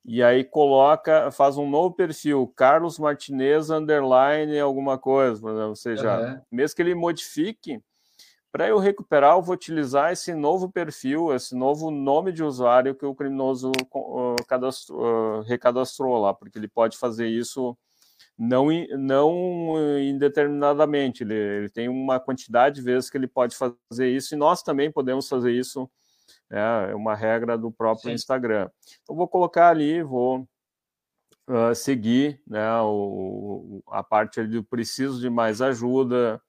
e aí coloca, faz um novo perfil, Carlos Martinez underline alguma coisa, ou seja, uhum. mesmo que ele modifique, para eu recuperar, eu vou utilizar esse novo perfil, esse novo nome de usuário que o criminoso uh, cadastrou, uh, recadastrou lá, porque ele pode fazer isso não, não indeterminadamente, ele, ele tem uma quantidade de vezes que ele pode fazer isso, e nós também podemos fazer isso é, é uma regra do próprio Sim. Instagram. Então, vou colocar ali, vou uh, seguir né, o, a parte do preciso de mais ajuda,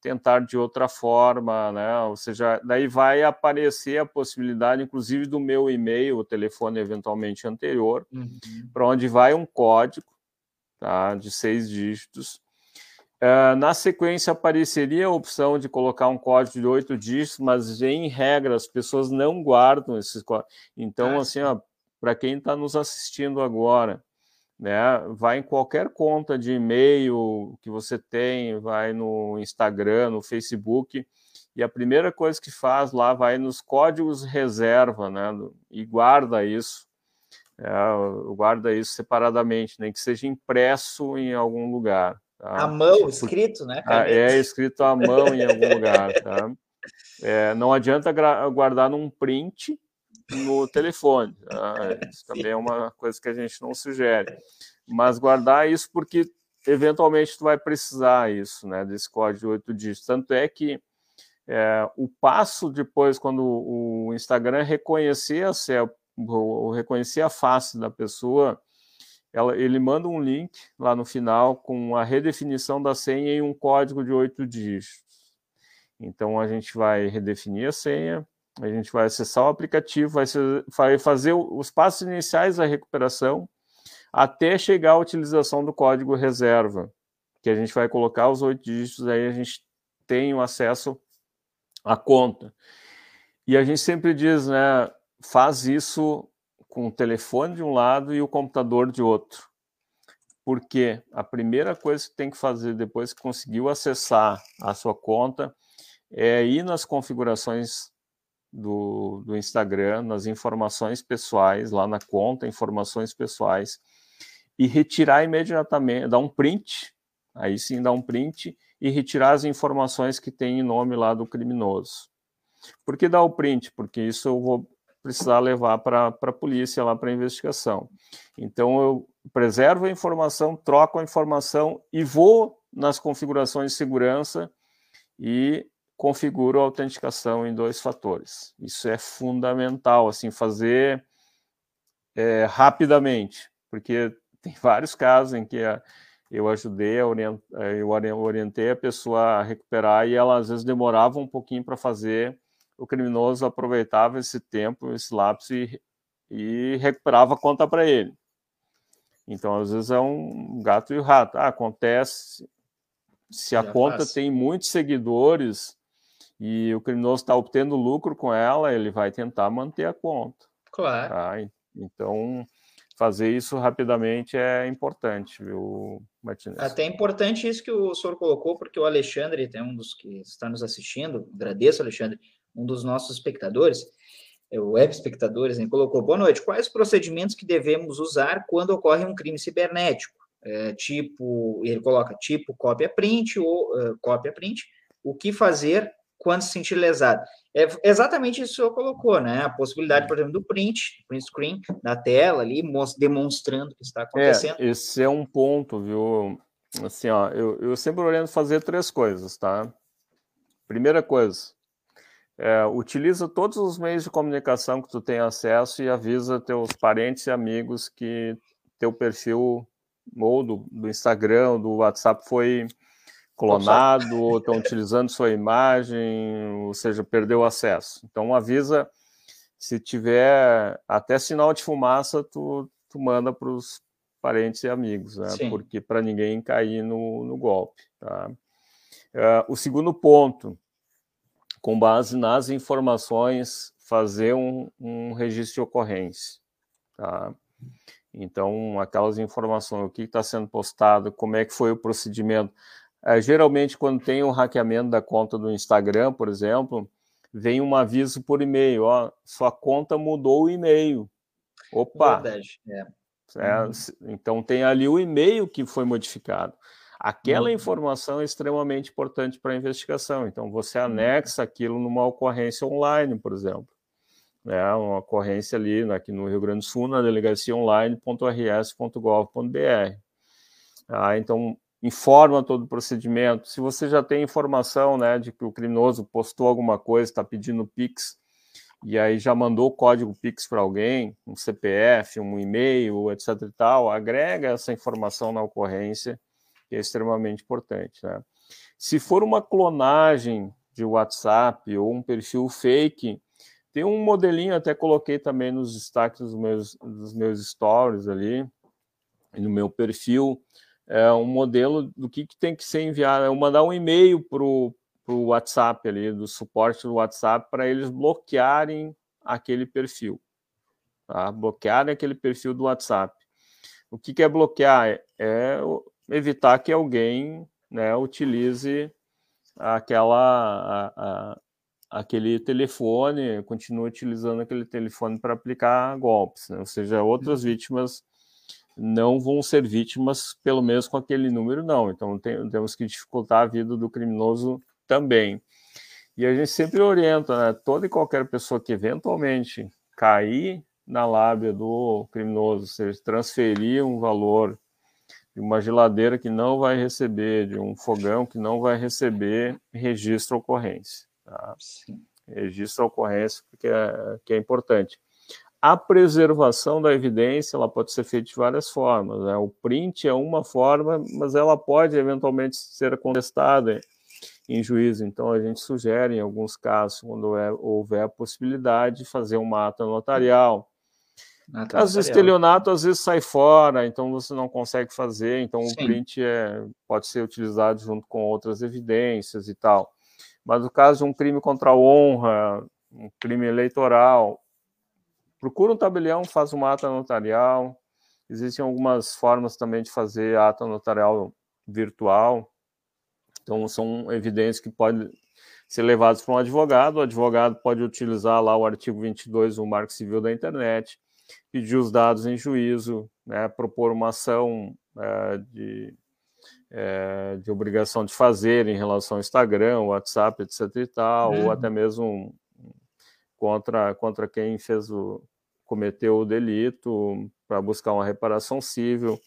tentar de outra forma, né? Ou seja, daí vai aparecer a possibilidade, inclusive, do meu e-mail, o telefone eventualmente anterior, uhum. para onde vai um código tá, de seis dígitos. Uh, na sequência apareceria a opção de colocar um código de oito dígitos, mas em regra as pessoas não guardam esses códigos. Então, ah, assim, para quem está nos assistindo agora, né? Vai em qualquer conta de e-mail que você tem, vai no Instagram, no Facebook, e a primeira coisa que faz lá vai nos códigos reserva, né? E guarda isso, é, guarda isso separadamente, nem que seja impresso em algum lugar. Tá? A mão, escrito, né? Ah, é escrito à mão em algum lugar, tá? É, não adianta guardar num print, no telefone. Tá? Isso também é uma coisa que a gente não sugere. Mas guardar isso porque eventualmente tu vai precisar isso, né, desse código de oito dígitos. Tanto é que é, o passo depois, quando o Instagram reconhecer a, ou reconhecer a face da pessoa, ela, ele manda um link lá no final com a redefinição da senha em um código de oito dígitos. Então a gente vai redefinir a senha, a gente vai acessar o aplicativo, vai, ser, vai fazer os passos iniciais da recuperação até chegar à utilização do código reserva, que a gente vai colocar os oito dígitos, aí a gente tem o acesso à conta. E a gente sempre diz, né, faz isso com o telefone de um lado e o computador de outro. Porque a primeira coisa que tem que fazer depois que conseguiu acessar a sua conta é ir nas configurações do, do Instagram, nas informações pessoais, lá na conta, informações pessoais, e retirar imediatamente, dar um print, aí sim dar um print e retirar as informações que tem em nome lá do criminoso. Por que dar o print? Porque isso eu vou precisar levar para a polícia lá para investigação. Então eu preservo a informação, troco a informação e vou nas configurações de segurança e configuro a autenticação em dois fatores. Isso é fundamental, assim, fazer é, rapidamente, porque tem vários casos em que eu ajudei, a orient, eu orientei a pessoa a recuperar e ela às vezes demorava um pouquinho para fazer, o criminoso aproveitava esse tempo, esse lapso e, e recuperava a conta para ele. Então, às vezes é um gato e o rato. Ah, acontece se a conta tem muitos seguidores, e o criminoso está obtendo lucro com ela, ele vai tentar manter a conta. Claro. Tá? Então, fazer isso rapidamente é importante, viu, Martinez? Até é importante isso que o senhor colocou, porque o Alexandre, tem um dos que está nos assistindo, agradeço, Alexandre, um dos nossos espectadores, é o web espectadores, ele colocou, boa noite, quais procedimentos que devemos usar quando ocorre um crime cibernético? É, tipo, ele coloca tipo cópia print ou uh, cópia print, o que fazer quando se sentir lesado. É exatamente isso que o senhor colocou, né? A possibilidade, por exemplo, do print, print screen da tela ali, demonstrando o que está acontecendo. É, esse é um ponto, viu? Assim, ó, eu, eu sempre oriento fazer três coisas, tá? Primeira coisa, é, utiliza todos os meios de comunicação que tu tem acesso e avisa teus parentes e amigos que teu perfil ou do, do Instagram ou do WhatsApp foi clonado ou estão utilizando sua imagem, ou seja, perdeu acesso. Então avisa se tiver até sinal de fumaça, tu, tu manda para os parentes e amigos, né? Sim. Porque para ninguém cair no, no golpe. Tá? Uh, o segundo ponto, com base nas informações, fazer um, um registro de ocorrência. Tá? Então, aquelas informações, o que está sendo postado, como é que foi o procedimento. É, geralmente, quando tem o um hackeamento da conta do Instagram, por exemplo, vem um aviso por e-mail, ó, sua conta mudou o e-mail. Opa! Verdade, é. É, uhum. Então tem ali o e-mail que foi modificado. Aquela uhum. informação é extremamente importante para a investigação. Então você uhum. anexa aquilo numa ocorrência online, por exemplo. É uma ocorrência ali aqui no Rio Grande do Sul, na delegacia online.rs.gov.br. Ah, então informa todo o procedimento. Se você já tem informação né, de que o criminoso postou alguma coisa, está pedindo Pix, e aí já mandou o código Pix para alguém, um CPF, um e-mail, etc e tal, agrega essa informação na ocorrência, que é extremamente importante. Né? Se for uma clonagem de WhatsApp ou um perfil fake, tem um modelinho, até coloquei também nos destaques dos meus, dos meus stories ali, no meu perfil, é um modelo do que, que tem que ser enviado. Eu mandar um e-mail para o WhatsApp ali, do suporte do WhatsApp, para eles bloquearem aquele perfil. Tá? Bloquearem aquele perfil do WhatsApp. O que, que é bloquear? É, é evitar que alguém né, utilize aquela, a, a, aquele telefone, continue utilizando aquele telefone para aplicar golpes. Né? Ou seja, outras uhum. vítimas não vão ser vítimas, pelo menos com aquele número, não. Então tem, temos que dificultar a vida do criminoso também. E a gente sempre orienta, né? Toda e qualquer pessoa que eventualmente cair na lábia do criminoso, ou seja, transferir um valor de uma geladeira que não vai receber, de um fogão que não vai receber, registra a ocorrência. Tá? Registra a ocorrência, porque é, que é importante. A preservação da evidência ela pode ser feita de várias formas. Né? O print é uma forma, mas ela pode eventualmente ser contestada em juízo. Então, a gente sugere, em alguns casos, quando é, houver a possibilidade, de fazer uma ata notarial. Ata às vezes, estelionato às vezes sai fora, então você não consegue fazer. Então, Sim. o print é, pode ser utilizado junto com outras evidências e tal. Mas no caso de um crime contra a honra, um crime eleitoral, procura um tabelião, faz uma ata notarial. Existem algumas formas também de fazer ata notarial virtual. Então, são evidências que podem ser levadas para um advogado. O advogado pode utilizar lá o artigo 22 do Marco Civil da Internet, pedir os dados em juízo, né, propor uma ação é, de, é, de obrigação de fazer em relação ao Instagram, WhatsApp, etc. e tal, ou uhum. até mesmo contra, contra quem fez o, cometeu o delito para buscar uma reparação civil.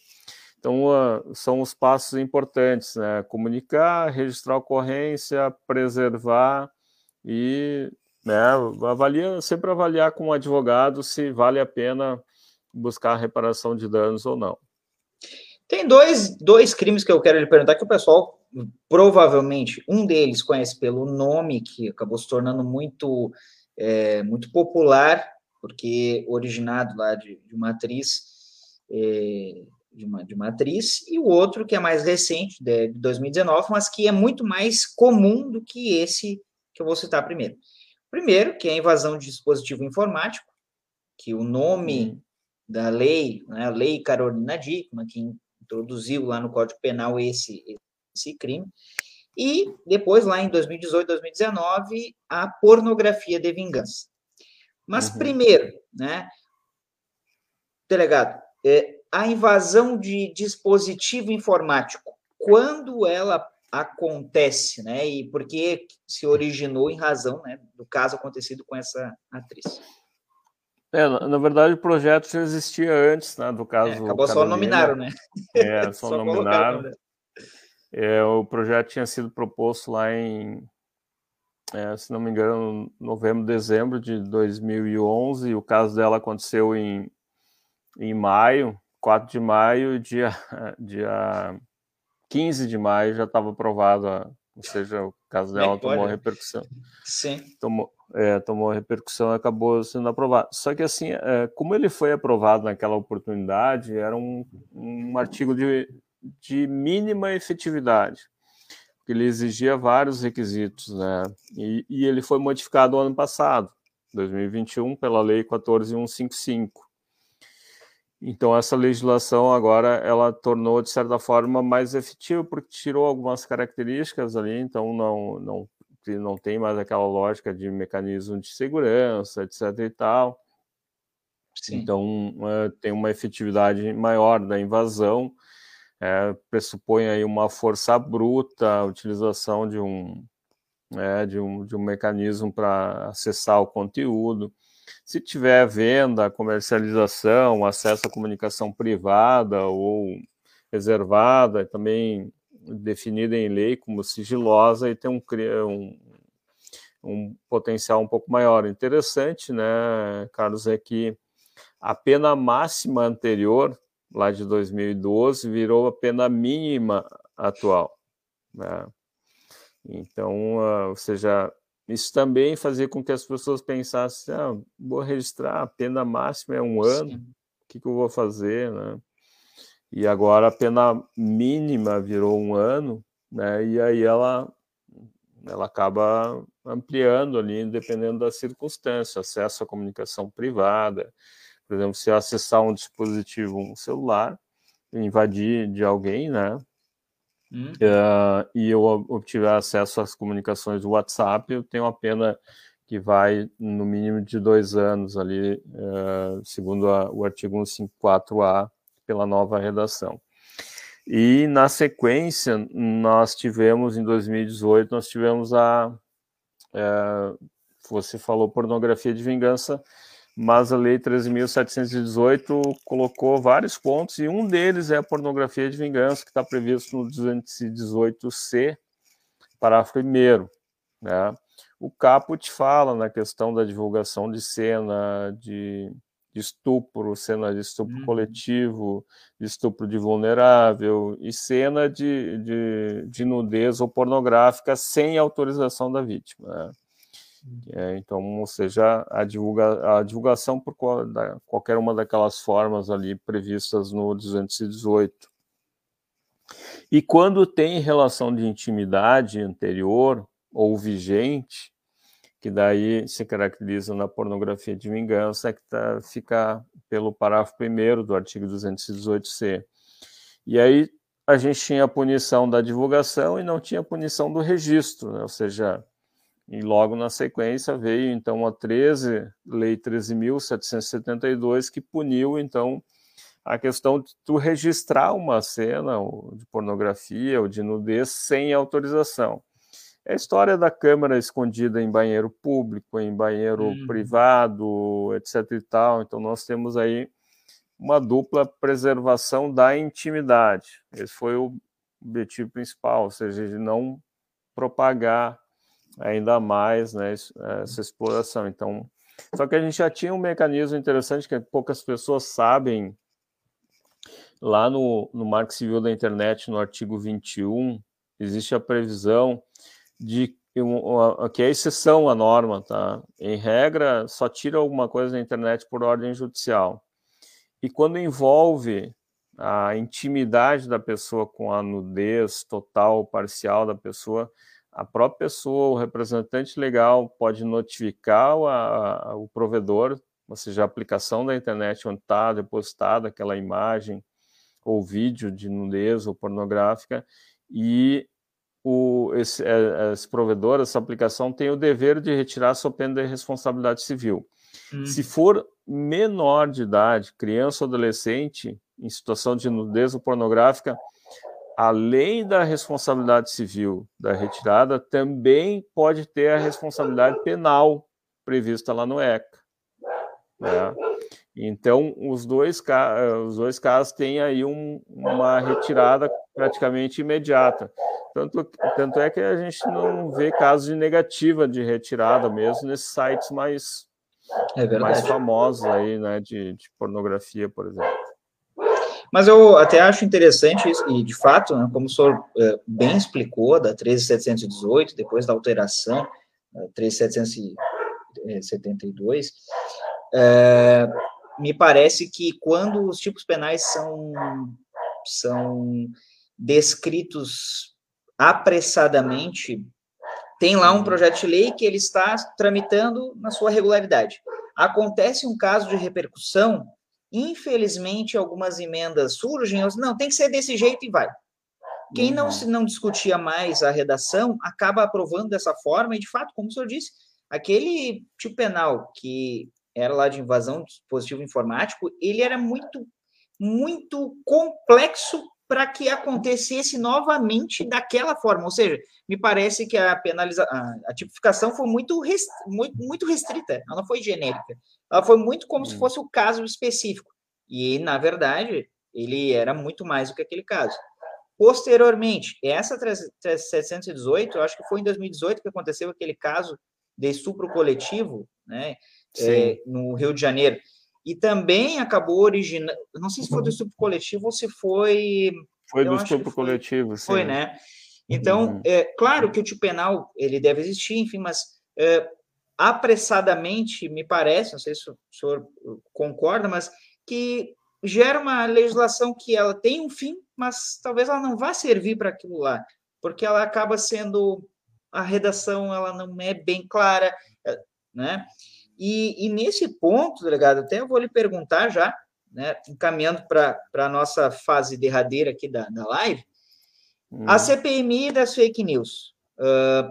Então, uh, são os passos importantes, né? Comunicar, registrar a ocorrência, preservar e né, avalia, sempre avaliar com o advogado se vale a pena buscar reparação de danos ou não. Tem dois, dois crimes que eu quero lhe perguntar que o pessoal provavelmente um deles conhece pelo nome que acabou se tornando muito é, muito popular, porque originado lá de, de uma atriz, é, de, uma, de uma atriz, e o outro que é mais recente, de, de 2019, mas que é muito mais comum do que esse que eu vou citar primeiro. Primeiro, que é a invasão de dispositivo informático, que o nome da lei, né, a Lei Carolina Dickmann, que introduziu lá no Código Penal esse, esse crime, e depois, lá em 2018, 2019, a pornografia de vingança. Mas, uhum. primeiro, né, delegado, é, a invasão de dispositivo informático, quando ela acontece, né, e por que se originou em razão né, do caso acontecido com essa atriz? É, na, verdade, o projeto já existia antes, né, do caso. É, acabou Carolina. só nominaram, né? É, só, só nominaram. É, o projeto tinha sido proposto lá em, é, se não me engano, novembro, dezembro de 2011. O caso dela aconteceu em, em maio, 4 de maio, dia, dia 15 de maio já estava aprovado, ou seja, o caso dela tomou repercussão. Sim. Tomou, é, tomou repercussão e acabou sendo aprovado. Só que, assim, é, como ele foi aprovado naquela oportunidade, era um, um artigo de de mínima efetividade, porque ele exigia vários requisitos, né? E, e ele foi modificado ano passado, 2021, pela Lei 14155. Então essa legislação agora ela tornou de certa forma mais efetiva porque tirou algumas características ali, então não não não tem mais aquela lógica de mecanismo de segurança, etc e tal. Sim. Então uh, tem uma efetividade maior da invasão é, pressupõe aí uma força bruta, a utilização de um, é, de um, de um mecanismo para acessar o conteúdo. Se tiver venda, comercialização, acesso à comunicação privada ou reservada, também definida em lei como sigilosa e tem um, um um potencial um pouco maior. Interessante, né, Carlos, é que a pena máxima anterior, lá de 2012, virou a pena mínima atual. Né? Então, uh, ou seja, isso também fazia com que as pessoas pensassem: ah, vou registrar, a pena máxima é um ano, o que, que eu vou fazer? Né? E agora a pena mínima virou um ano, né? e aí ela, ela acaba ampliando ali, dependendo da circunstância, acesso à comunicação privada. Por exemplo, se eu acessar um dispositivo, um celular, invadir de alguém, né? Uh, e eu obtiver acesso às comunicações do WhatsApp, eu tenho uma pena que vai no mínimo de dois anos ali, uh, segundo a, o artigo 154A, pela nova redação. E na sequência, nós tivemos em 2018, nós tivemos a. Uh, você falou pornografia de vingança, mas a Lei 13.718 colocou vários pontos, e um deles é a pornografia de vingança, que está previsto no 218C, parágrafo 1. Né? O caput fala na questão da divulgação de cena de, de estupro, cena de estupro uhum. coletivo, de estupro de vulnerável e cena de, de, de nudez ou pornográfica sem autorização da vítima. Né? É, então, ou seja, a, divulga, a divulgação por qual, da, qualquer uma daquelas formas ali previstas no 218. E quando tem relação de intimidade anterior ou vigente, que daí se caracteriza na pornografia de vingança, é que tá, fica pelo parágrafo 1 do artigo 218c. E aí a gente tinha a punição da divulgação e não tinha a punição do registro, né? ou seja, e logo na sequência veio então a 13, lei 13.772, que puniu então a questão de tu registrar uma cena de pornografia ou de nudez sem autorização. É a história da câmera escondida em banheiro público, em banheiro uhum. privado, etc e tal. Então nós temos aí uma dupla preservação da intimidade. Esse foi o objetivo principal, ou seja, de não propagar ainda mais né, essa exploração. Então, só que a gente já tinha um mecanismo interessante que poucas pessoas sabem. Lá no, no Marco Civil da Internet, no artigo 21, existe a previsão de que é exceção à norma, tá? Em regra, só tira alguma coisa da internet por ordem judicial. E quando envolve a intimidade da pessoa com a nudez total ou parcial da pessoa, a própria pessoa, o representante legal, pode notificar o, a, o provedor, ou seja, a aplicação da internet onde está depositada aquela imagem ou vídeo de nudez ou pornográfica, e o, esse, é, esse provedor, essa aplicação, tem o dever de retirar sua pena de responsabilidade civil. Hum. Se for menor de idade, criança ou adolescente, em situação de nudez ou pornográfica, além da responsabilidade civil da retirada, também pode ter a responsabilidade penal prevista lá no ECA. Né? Então, os dois, os dois casos têm aí um, uma retirada praticamente imediata. Tanto, tanto é que a gente não vê casos de negativa de retirada mesmo nesses sites mais, é mais famosos aí, né, de, de pornografia, por exemplo. Mas eu até acho interessante isso, e de fato, né, como o senhor é, bem explicou, da 13718, depois da alteração, 13772, é, me parece que quando os tipos penais são, são descritos apressadamente, tem lá um projeto de lei que ele está tramitando na sua regularidade. Acontece um caso de repercussão, Infelizmente, algumas emendas surgem, não, tem que ser desse jeito e vai. Quem não, se não discutia mais a redação acaba aprovando dessa forma, e de fato, como o senhor disse, aquele tipo penal que era lá de invasão de dispositivo informático, ele era muito, muito complexo para que acontecesse novamente daquela forma. Ou seja, me parece que a penaliza a, tipificação foi muito, muito, muito restrita, ela não foi genérica. Ela foi muito como hum. se fosse o caso específico. E, na verdade, ele era muito mais do que aquele caso. Posteriormente, essa 718, eu acho que foi em 2018 que aconteceu aquele caso de estupro coletivo, né, é, no Rio de Janeiro, e também acabou originando, não sei se foi do estupro coletivo ou se foi... Foi do estupro foi, coletivo, sim. Foi, né? Então, uhum. é claro que o tipo penal, ele deve existir, enfim, mas é, apressadamente, me parece, não sei se o senhor concorda, mas que gera uma legislação que ela tem um fim, mas talvez ela não vá servir para aquilo lá, porque ela acaba sendo a redação ela não é bem clara, né? E, e nesse ponto, delegado, até eu vou lhe perguntar já, né, encaminhando para a nossa fase derradeira aqui da, da live, hum. a CPMI das fake news. Uh,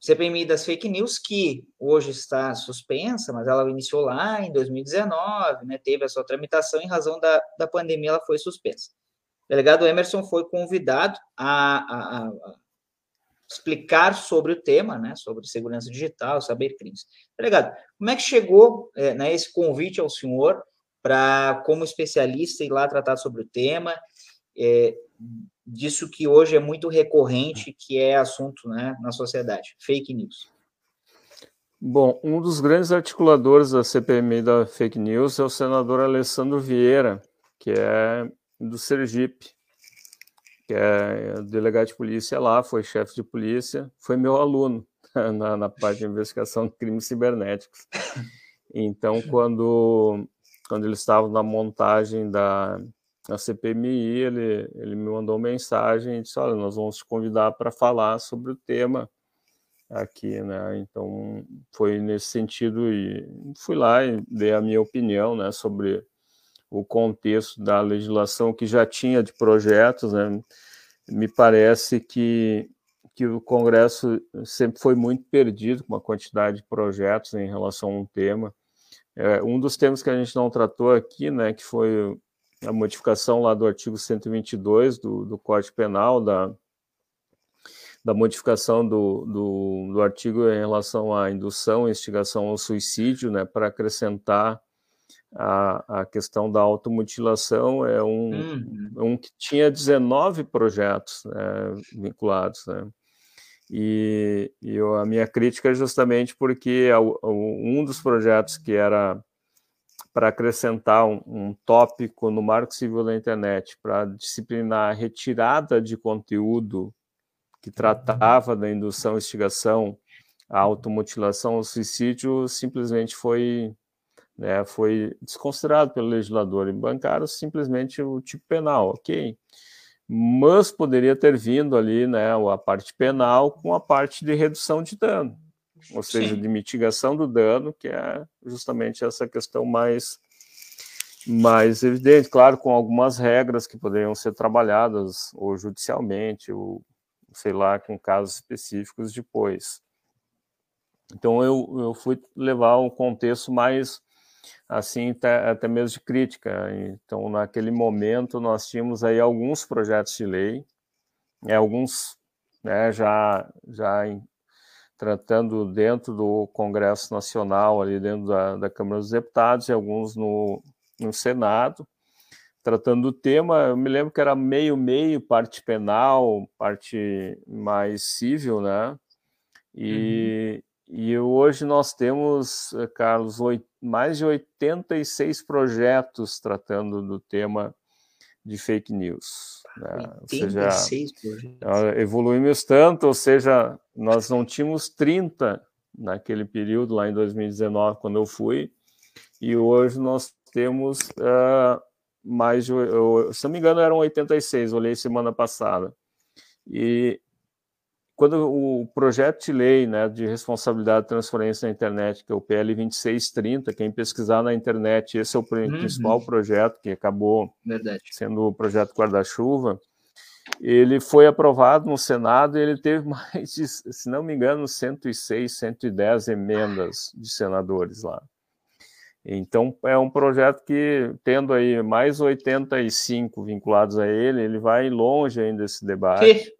CPMI das fake news, que hoje está suspensa, mas ela iniciou lá em 2019, né, teve a sua tramitação, em razão da, da pandemia, ela foi suspensa. O delegado Emerson foi convidado a, a, a explicar sobre o tema, né, sobre segurança digital, saber crimes. Delegado, como é que chegou é, né, esse convite ao senhor para, como especialista, ir lá tratar sobre o tema, é, disso que hoje é muito recorrente, que é assunto né, na sociedade, fake news? Bom, um dos grandes articuladores da CPMI da fake news é o senador Alessandro Vieira, que é do Sergipe que é delegado de polícia lá, foi chefe de polícia, foi meu aluno na, na parte de investigação de crimes cibernéticos. Então, quando, quando ele estava na montagem da, da CPMI, ele, ele me mandou mensagem e disse: Olha, nós vamos te convidar para falar sobre o tema aqui, né? Então, foi nesse sentido e fui lá e dei a minha opinião, né, sobre o contexto da legislação que já tinha de projetos, né? Me parece que, que o Congresso sempre foi muito perdido com uma quantidade de projetos em relação a um tema. É, um dos temas que a gente não tratou aqui, né, que foi a modificação lá do artigo 122 do, do Código Penal, da, da modificação do, do, do, artigo em relação à indução e instigação ao suicídio, né, para acrescentar a, a questão da automutilação é um, uhum. um que tinha 19 projetos né, vinculados, né? E, e eu, a minha crítica é justamente porque um dos projetos que era para acrescentar um, um, tópico no Marco Civil da Internet para disciplinar a retirada de conteúdo que tratava da indução, instigação, a automutilação, o suicídio, simplesmente foi né, foi desconsiderado pelo legislador e bancaram simplesmente o tipo penal, ok? Mas poderia ter vindo ali né, a parte penal com a parte de redução de dano, ou seja, Sim. de mitigação do dano, que é justamente essa questão mais, mais evidente, claro, com algumas regras que poderiam ser trabalhadas ou judicialmente, ou sei lá, com casos específicos depois. Então eu, eu fui levar um contexto mais assim até, mesmo de crítica. Então, naquele momento, nós tínhamos aí alguns projetos de lei, né, alguns né, já, já em, tratando dentro do Congresso Nacional, ali dentro da, da Câmara dos Deputados, e alguns no, no Senado, tratando do tema. Eu me lembro que era meio-meio, parte penal, parte mais civil, né? E, uhum. E hoje nós temos, eh, Carlos, mais de 86 projetos tratando do tema de fake news. Né? 86 projetos. Evoluímos tanto, ou seja, nós não tínhamos 30 naquele período, lá em 2019, quando eu fui, e hoje nós temos uh, mais de, eu, se não me engano, eram 86, olhei semana passada. E quando o projeto de lei né, de responsabilidade de transferência na internet, que é o PL 2630, quem pesquisar na internet, esse é o uhum. principal projeto que acabou Verdade. sendo o projeto guarda-chuva, ele foi aprovado no Senado e ele teve mais de, se não me engano, 106, 110 emendas de senadores lá. Então, é um projeto que, tendo aí mais 85 vinculados a ele, ele vai longe ainda esse debate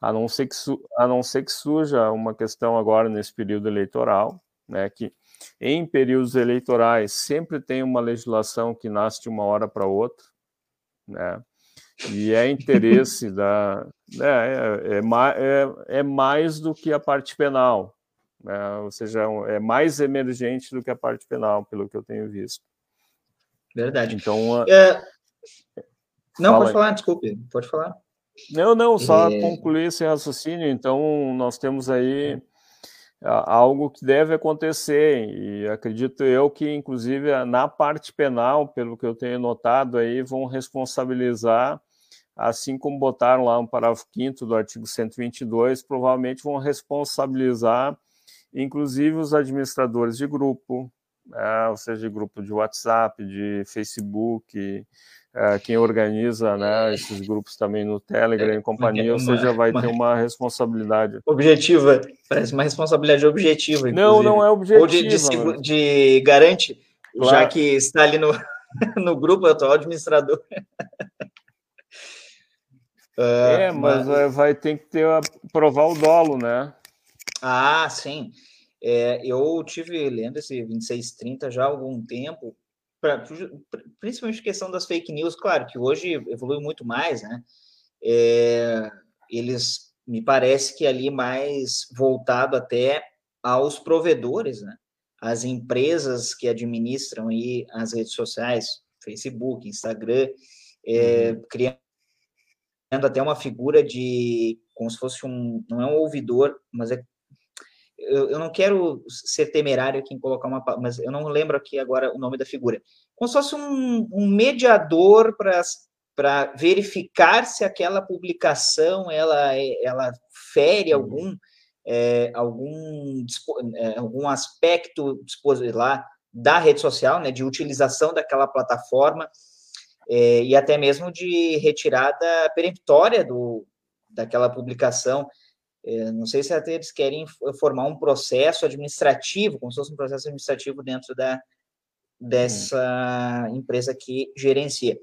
a não ser que, a não ser que surja uma questão agora nesse período eleitoral, né, que em períodos eleitorais sempre tem uma legislação que nasce de uma hora para outra, né, e é interesse da. Né, é, é, é, é, mais do que a parte penal. né? ou seja, é mais emergente do que a parte penal, pelo que eu tenho visto. Verdade. Então, é... não, pode falar, desculpe, pode falar. Não, não, só é... concluir esse raciocínio. Então, nós temos aí algo que deve acontecer, e acredito eu que, inclusive, na parte penal, pelo que eu tenho notado aí, vão responsabilizar, assim como botaram lá no parágrafo 5 do artigo 122, provavelmente vão responsabilizar, inclusive, os administradores de grupo, né, ou seja, de grupo de WhatsApp, de Facebook, é, quem organiza né, esses grupos também no Telegram e companhia, ou seja, vai uma, ter uma responsabilidade. Objetiva, parece uma responsabilidade objetiva. Inclusive. Não, não é objetiva. Ou de, de, de garante, claro. já que está ali no, no grupo, eu estou administrador. é, mas, mas, vai ter que ter provar o dolo, né? Ah, sim. É, eu tive lendo esse 2630 já há algum tempo, pra, principalmente questão das fake news, claro que hoje evoluiu muito mais, né? É, eles me parece que ali mais voltado até aos provedores, né? As empresas que administram aí as redes sociais, Facebook, Instagram, é, uhum. criando até uma figura de como se fosse um não é um ouvidor, mas é eu, eu, não quero ser temerário aqui em colocar uma, mas eu não lembro aqui agora o nome da figura. Como se fosse um, um mediador para verificar se aquela publicação ela, ela fere uhum. algum é, algum é, algum aspecto lá da rede social, né, de utilização daquela plataforma é, e até mesmo de retirada peremptória do, daquela publicação. É, não sei se até eles querem formar um processo administrativo, como se fosse um processo administrativo dentro da, dessa hum. empresa que gerencia.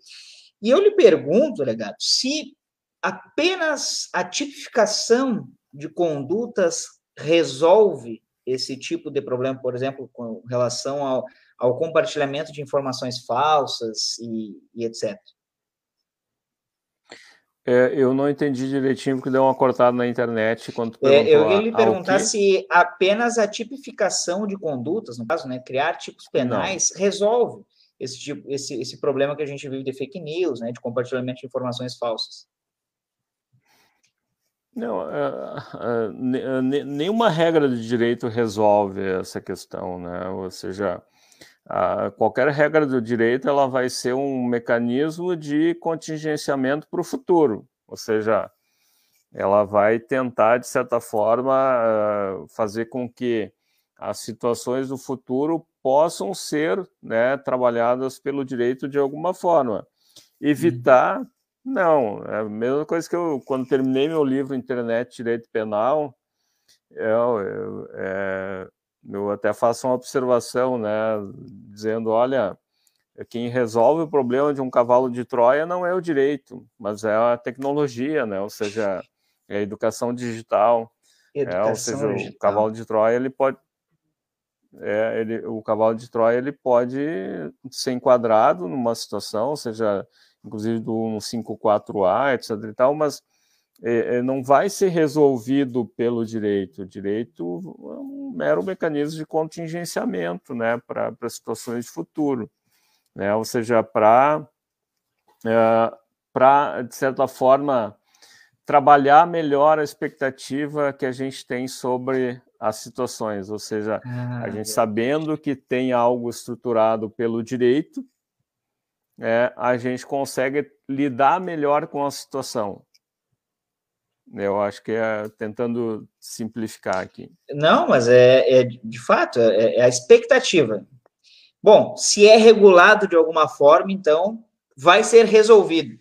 E eu lhe pergunto, legado, se apenas a tipificação de condutas resolve esse tipo de problema, por exemplo, com relação ao, ao compartilhamento de informações falsas e, e etc. É, eu não entendi direitinho porque deu uma cortada na internet quando é, Eu ia lhe perguntar se apenas a tipificação de condutas, no caso, né, criar tipos penais, não. resolve esse, tipo, esse, esse problema que a gente vive de fake news, né, de compartilhamento de informações falsas. Não, uh, uh, nenhuma regra de direito resolve essa questão, né? Ou seja, uh, qualquer regra do direito ela vai ser um mecanismo de contingenciamento para o futuro, ou seja, ela vai tentar de certa forma fazer com que as situações do futuro possam ser né, trabalhadas pelo direito de alguma forma, evitar uhum não, é a mesma coisa que eu, quando terminei meu livro Internet Direito Penal, eu, eu, é, eu até faço uma observação, né, dizendo, olha, quem resolve o problema de um cavalo de Troia não é o direito, mas é a tecnologia, né, ou seja, é a educação digital, educação é, ou seja, digital. o cavalo de Troia ele pode é, ele, o cavalo de Troia ele pode ser enquadrado numa situação, ou seja, inclusive do 54A, etc. e tal, mas não vai ser resolvido pelo direito. O direito é um mero mecanismo de contingenciamento né, para situações de futuro. Né? Ou seja, para, é, de certa forma, trabalhar melhor a expectativa que a gente tem sobre as situações, ou seja, ah, a gente sabendo que tem algo estruturado pelo direito, é, a gente consegue lidar melhor com a situação. Eu acho que é tentando simplificar aqui. Não, mas é, é de fato, é, é, a expectativa. Bom, se é regulado de alguma forma, então vai ser resolvido.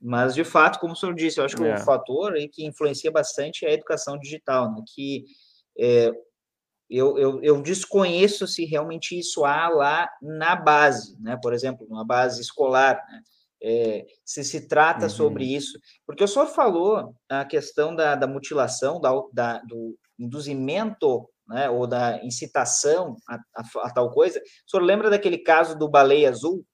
Mas, de fato, como o senhor disse, eu acho que é. um fator que influencia bastante é a educação digital, né? que é, eu, eu, eu, desconheço se realmente isso há lá na base, né? Por exemplo, na base escolar, né? É, se se trata uhum. sobre isso, porque o senhor falou a questão da, da mutilação, da, da, do induzimento, né? Ou da incitação a, a, a, tal coisa. O senhor lembra daquele caso do baleia azul,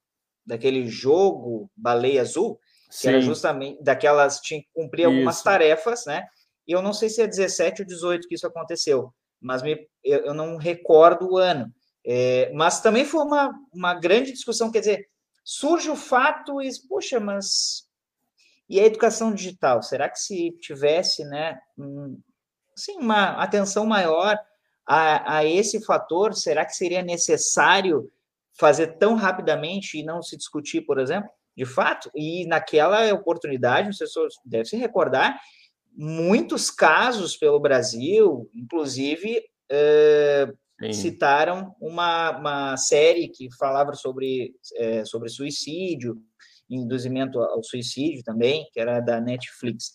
daquele jogo baleia azul, que Sim. era justamente daquelas tinha que cumprir algumas isso. tarefas, né? E eu não sei se é 17 ou 18 que isso aconteceu mas me, eu, eu não recordo o ano. É, mas também foi uma, uma grande discussão, quer dizer, surge o fato e, puxa, mas e a educação digital? Será que se tivesse, né, um, assim, uma atenção maior a, a esse fator, será que seria necessário fazer tão rapidamente e não se discutir, por exemplo? De fato, e naquela oportunidade, o professor deve se recordar, muitos casos pelo Brasil, inclusive é, citaram uma, uma série que falava sobre, é, sobre suicídio, induzimento ao suicídio também, que era da Netflix.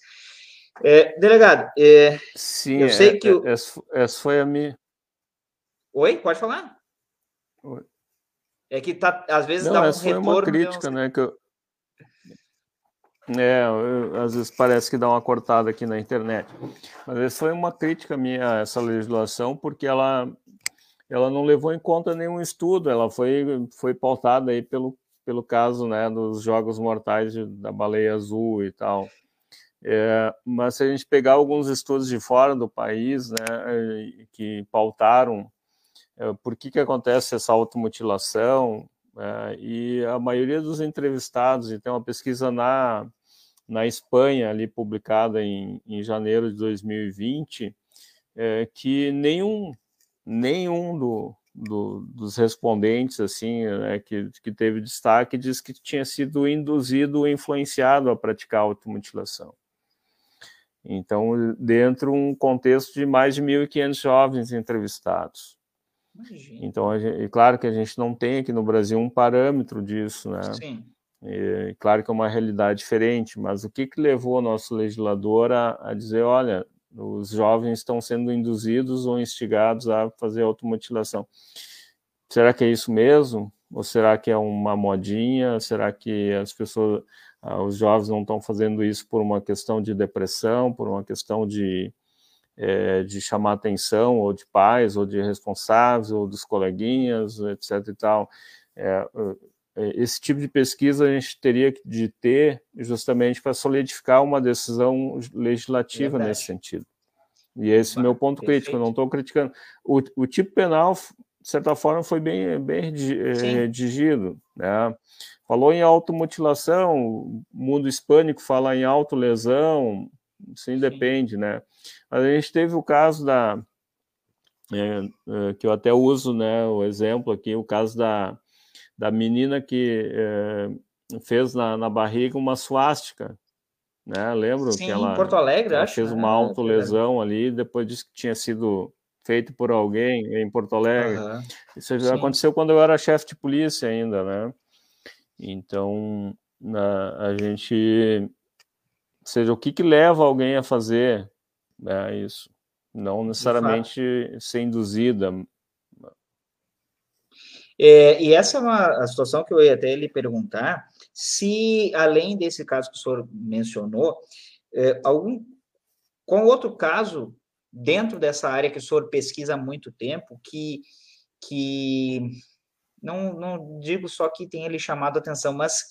É, delegado, é, Sim, eu sei que. Essa, essa foi a minha. Oi, pode falar? Oi. É que tá, às vezes Não, dá um essa retorno. Foi uma crítica, né? Que eu, é, eu, às vezes parece que dá uma cortada aqui na internet. Mas essa foi uma crítica minha a essa legislação, porque ela, ela não levou em conta nenhum estudo, ela foi, foi pautada aí pelo, pelo caso né, dos jogos mortais de, da baleia azul e tal. É, mas se a gente pegar alguns estudos de fora do país, né, que pautaram é, por que, que acontece essa automutilação, é, e a maioria dos entrevistados, e tem uma pesquisa na, na Espanha, ali publicada em, em janeiro de 2020, é, que nenhum, nenhum do, do, dos respondentes assim né, que, que teve destaque diz que tinha sido induzido ou influenciado a praticar automutilação. Então, dentro de um contexto de mais de 1.500 jovens entrevistados. Imagina. Então, é claro que a gente não tem aqui no Brasil um parâmetro disso, né? Sim. E, claro que é uma realidade diferente, mas o que, que levou o nosso legislador a, a dizer, olha, os jovens estão sendo induzidos ou instigados a fazer automutilação. Será que é isso mesmo? Ou será que é uma modinha? Será que as pessoas, ah, os jovens não estão fazendo isso por uma questão de depressão, por uma questão de é, de chamar atenção, ou de pais, ou de responsáveis, ou dos coleguinhas, etc. e tal. É, esse tipo de pesquisa a gente teria de ter justamente para solidificar uma decisão legislativa Verdade. nesse sentido. E esse é o meu ponto Perfeito. crítico, eu não estou criticando. O, o, tipo penal, de certa forma, foi bem, bem redigido. Né? Falou em automutilação, o mundo hispânico fala em autolesão, isso independe, né? Mas a gente teve o caso da. É, é, que eu até uso né, o exemplo aqui, o caso da, da menina que é, fez na, na barriga uma suástica. Né? Lembro Sim, que ela, em Porto Alegre, acho, fez uma né? autolesão ali, depois disse que tinha sido feito por alguém em Porto Alegre. Uhum. Isso Sim. aconteceu quando eu era chefe de polícia ainda, né? Então, na, a gente ou seja, o que, que leva alguém a fazer né, isso? Não necessariamente ser induzida. É, e essa é uma a situação que eu ia até lhe perguntar, se além desse caso que o senhor mencionou, é, algum qual outro caso dentro dessa área que o senhor pesquisa há muito tempo que que não, não digo só que tenha lhe chamado a atenção, mas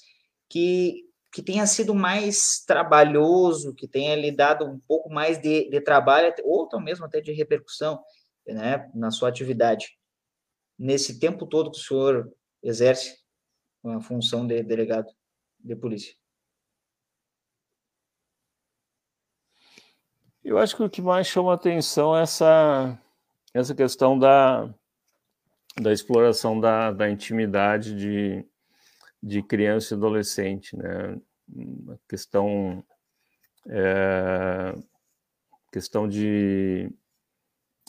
que que tenha sido mais trabalhoso, que tenha lhe dado um pouco mais de, de trabalho, ou até mesmo até de repercussão né, na sua atividade, nesse tempo todo que o senhor exerce a função de delegado de polícia? Eu acho que o que mais chama atenção é essa, essa questão da, da exploração da, da intimidade de, de criança e adolescente, né? Uma questão é, questão de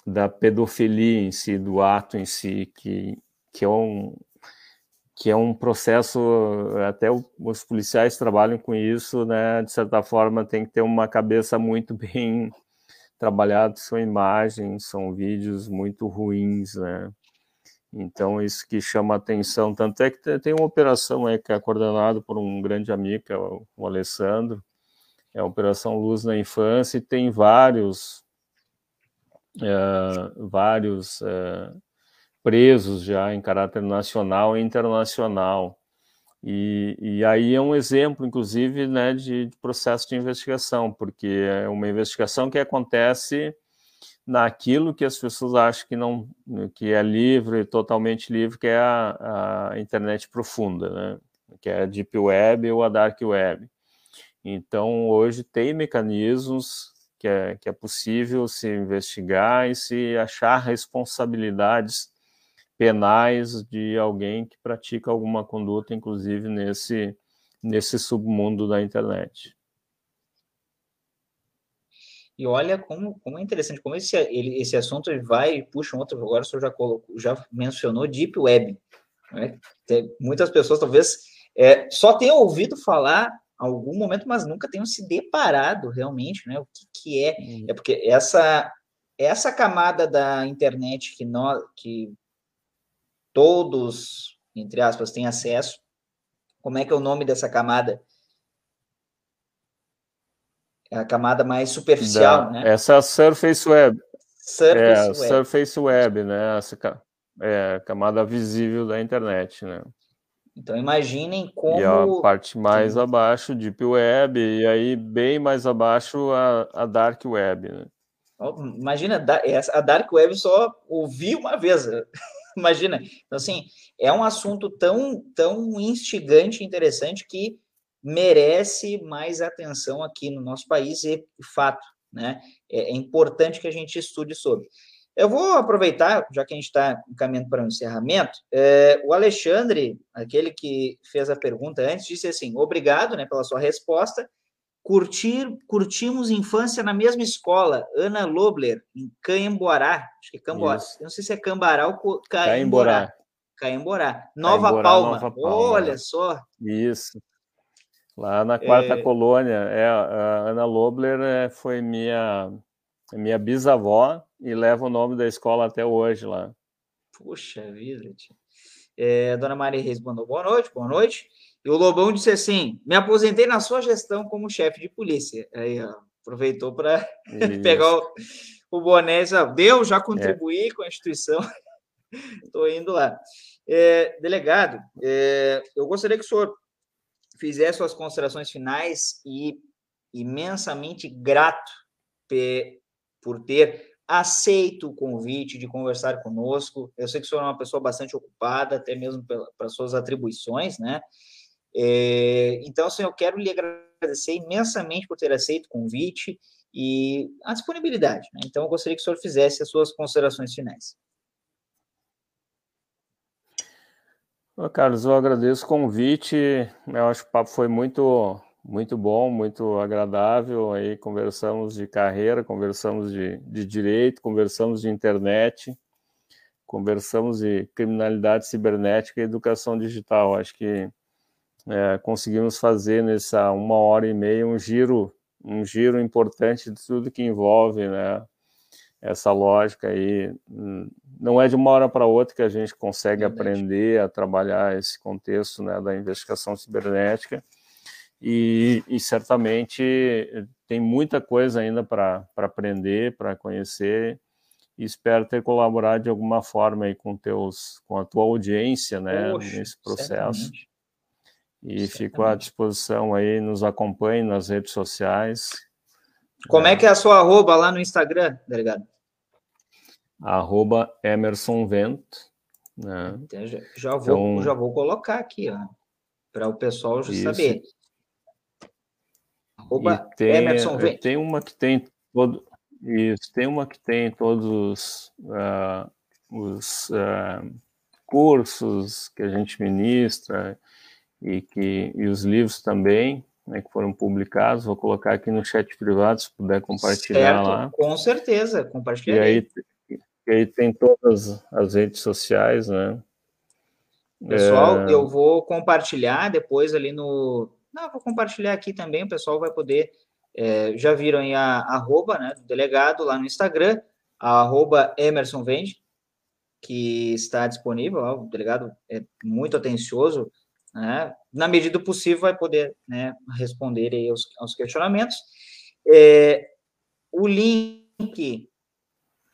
da pedofilia em si, do ato em si, que, que é um que é um processo, até os policiais trabalham com isso, né? De certa forma, tem que ter uma cabeça muito bem trabalhada, são imagens, são vídeos muito ruins, né? Então, isso que chama atenção, tanto é que tem uma operação aí que é coordenada por um grande amigo, que é o, Alessandro, é a Operação Luz na Infância, e tem vários, é, vários é, presos já em caráter nacional e internacional. E, e, aí é um exemplo, inclusive, né, de, de processo de investigação, porque é uma investigação que acontece naquilo que as pessoas acham que não que é livre, totalmente livre, que é a, a internet profunda, né? que é a Deep Web ou a Dark Web. Então, hoje tem mecanismos que é, que é possível se investigar e se achar responsabilidades penais de alguém que pratica alguma conduta, inclusive nesse, nesse submundo da internet. E olha como, como é interessante, como esse, ele, esse assunto vai e puxa um outro, agora o senhor já, colocou, já mencionou Deep Web. Né? Tem, muitas pessoas talvez é, só tenham ouvido falar algum momento, mas nunca tenham se deparado realmente, né? O que, que é? Hum. É porque essa essa camada da internet que nós que todos, entre aspas, têm acesso. Como é que é o nome dessa camada? É a camada mais superficial, da, né? Essa é a Surface Web. Surface é, Web. Surface Web, né? Essa é a camada visível da internet, né? Então imaginem como. E a parte mais abaixo, Deep Web, e aí bem mais abaixo a, a Dark Web. Né? Imagina, a Dark Web só ouvi uma vez. Imagina. Então, assim, é um assunto tão, tão instigante e interessante que merece mais atenção aqui no nosso país e fato, né? É, é importante que a gente estude sobre. Eu vou aproveitar, já que a gente está caminhando para o um encerramento, é, o Alexandre, aquele que fez a pergunta antes, disse assim: obrigado né, pela sua resposta. Curtir, curtimos infância na mesma escola, Ana Lobler, em Caemborá. Acho que é Camborá. Não sei se é Cambará ou Caemborá. Caemborá. Nova, Caemborá, Palma. Nova Palma. Olha só. Isso. Lá na quarta é... colônia, é, a Ana Lobler é, foi minha, minha bisavó e leva o nome da escola até hoje lá. Puxa vida. É, Dona Maria Reis mandou boa noite, boa noite. E o Lobão disse assim: me aposentei na sua gestão como chefe de polícia. Aí, ó, aproveitou para pegar o, o boné e deu, já contribuí é. com a instituição. Estou indo lá. É, delegado, é, eu gostaria que o senhor fizesse suas considerações finais e imensamente grato por ter aceito o convite de conversar conosco. Eu sei que o senhor é uma pessoa bastante ocupada, até mesmo para suas atribuições, né? É, então, assim, eu quero lhe agradecer imensamente por ter aceito o convite e a disponibilidade. Né? Então, eu gostaria que o senhor fizesse as suas considerações finais. Carlos, eu agradeço o convite. Eu acho que o papo foi muito muito bom, muito agradável. Aí conversamos de carreira, conversamos de, de direito, conversamos de internet, conversamos de criminalidade cibernética e educação digital. Acho que é, conseguimos fazer nessa uma hora e meia um giro, um giro importante de tudo que envolve, né? Essa lógica aí não é de uma hora para outra que a gente consegue aprender a trabalhar esse contexto né, da investigação cibernética e, e certamente tem muita coisa ainda para aprender, para conhecer, e espero ter colaborado de alguma forma aí com, teus, com a tua audiência né, Poxa, nesse processo. Certamente. E certamente. fico à disposição aí, nos acompanhe nas redes sociais. Como é, é que é a sua arroba lá no Instagram, delegado? Arroba Emerson Vento. Né? Então, já, já, vou, então, já vou colocar aqui, para o pessoal já saber. Arroba tem, Emerson Vem. Tem uma que tem todo. Isso, tem uma que tem todos uh, os uh, cursos que a gente ministra e, que, e os livros também, né, que foram publicados. Vou colocar aqui no chat privado, se puder compartilhar certo, lá. Com certeza, compartilhar. E aí, e aí tem todas as redes sociais, né? Pessoal, é... eu vou compartilhar depois ali no, não, vou compartilhar aqui também, o pessoal vai poder. É, já viram aí a arroba né, do delegado lá no Instagram, a arroba Emerson Vende, que está disponível. Ó, o delegado é muito atencioso, né, na medida do possível, vai poder né, responder aí aos, aos questionamentos. É, o link,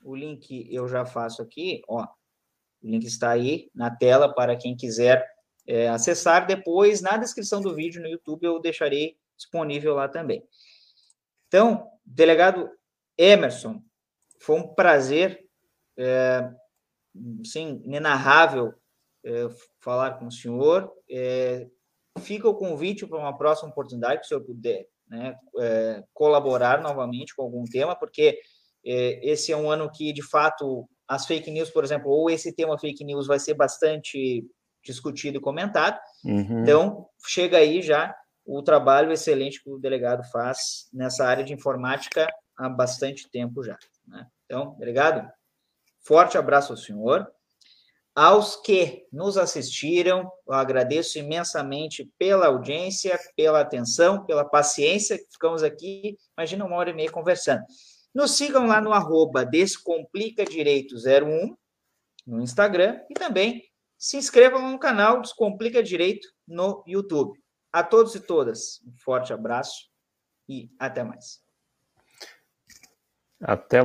o link eu já faço aqui, ó. O link está aí na tela para quem quiser é, acessar depois, na descrição do vídeo no YouTube, eu deixarei disponível lá também. Então, delegado Emerson, Foi um prazer, é, sim, inenarrável é, falar com o senhor. É, fica o convite para uma próxima oportunidade, que o senhor puder né, é, colaborar novamente com algum tema, porque é, esse é um ano que, de fato, as fake news, por exemplo, ou esse tema fake news vai ser bastante discutido e comentado. Uhum. Então, chega aí já o trabalho excelente que o delegado faz nessa área de informática há bastante tempo já. Né? Então, delegado, forte abraço ao senhor. Aos que nos assistiram, eu agradeço imensamente pela audiência, pela atenção, pela paciência que ficamos aqui, imagina uma hora e meia conversando. Nos sigam lá no arroba Descomplicadireito01 no Instagram e também se inscrevam no canal Descomplica Direito no YouTube. A todos e todas, um forte abraço e até mais. Até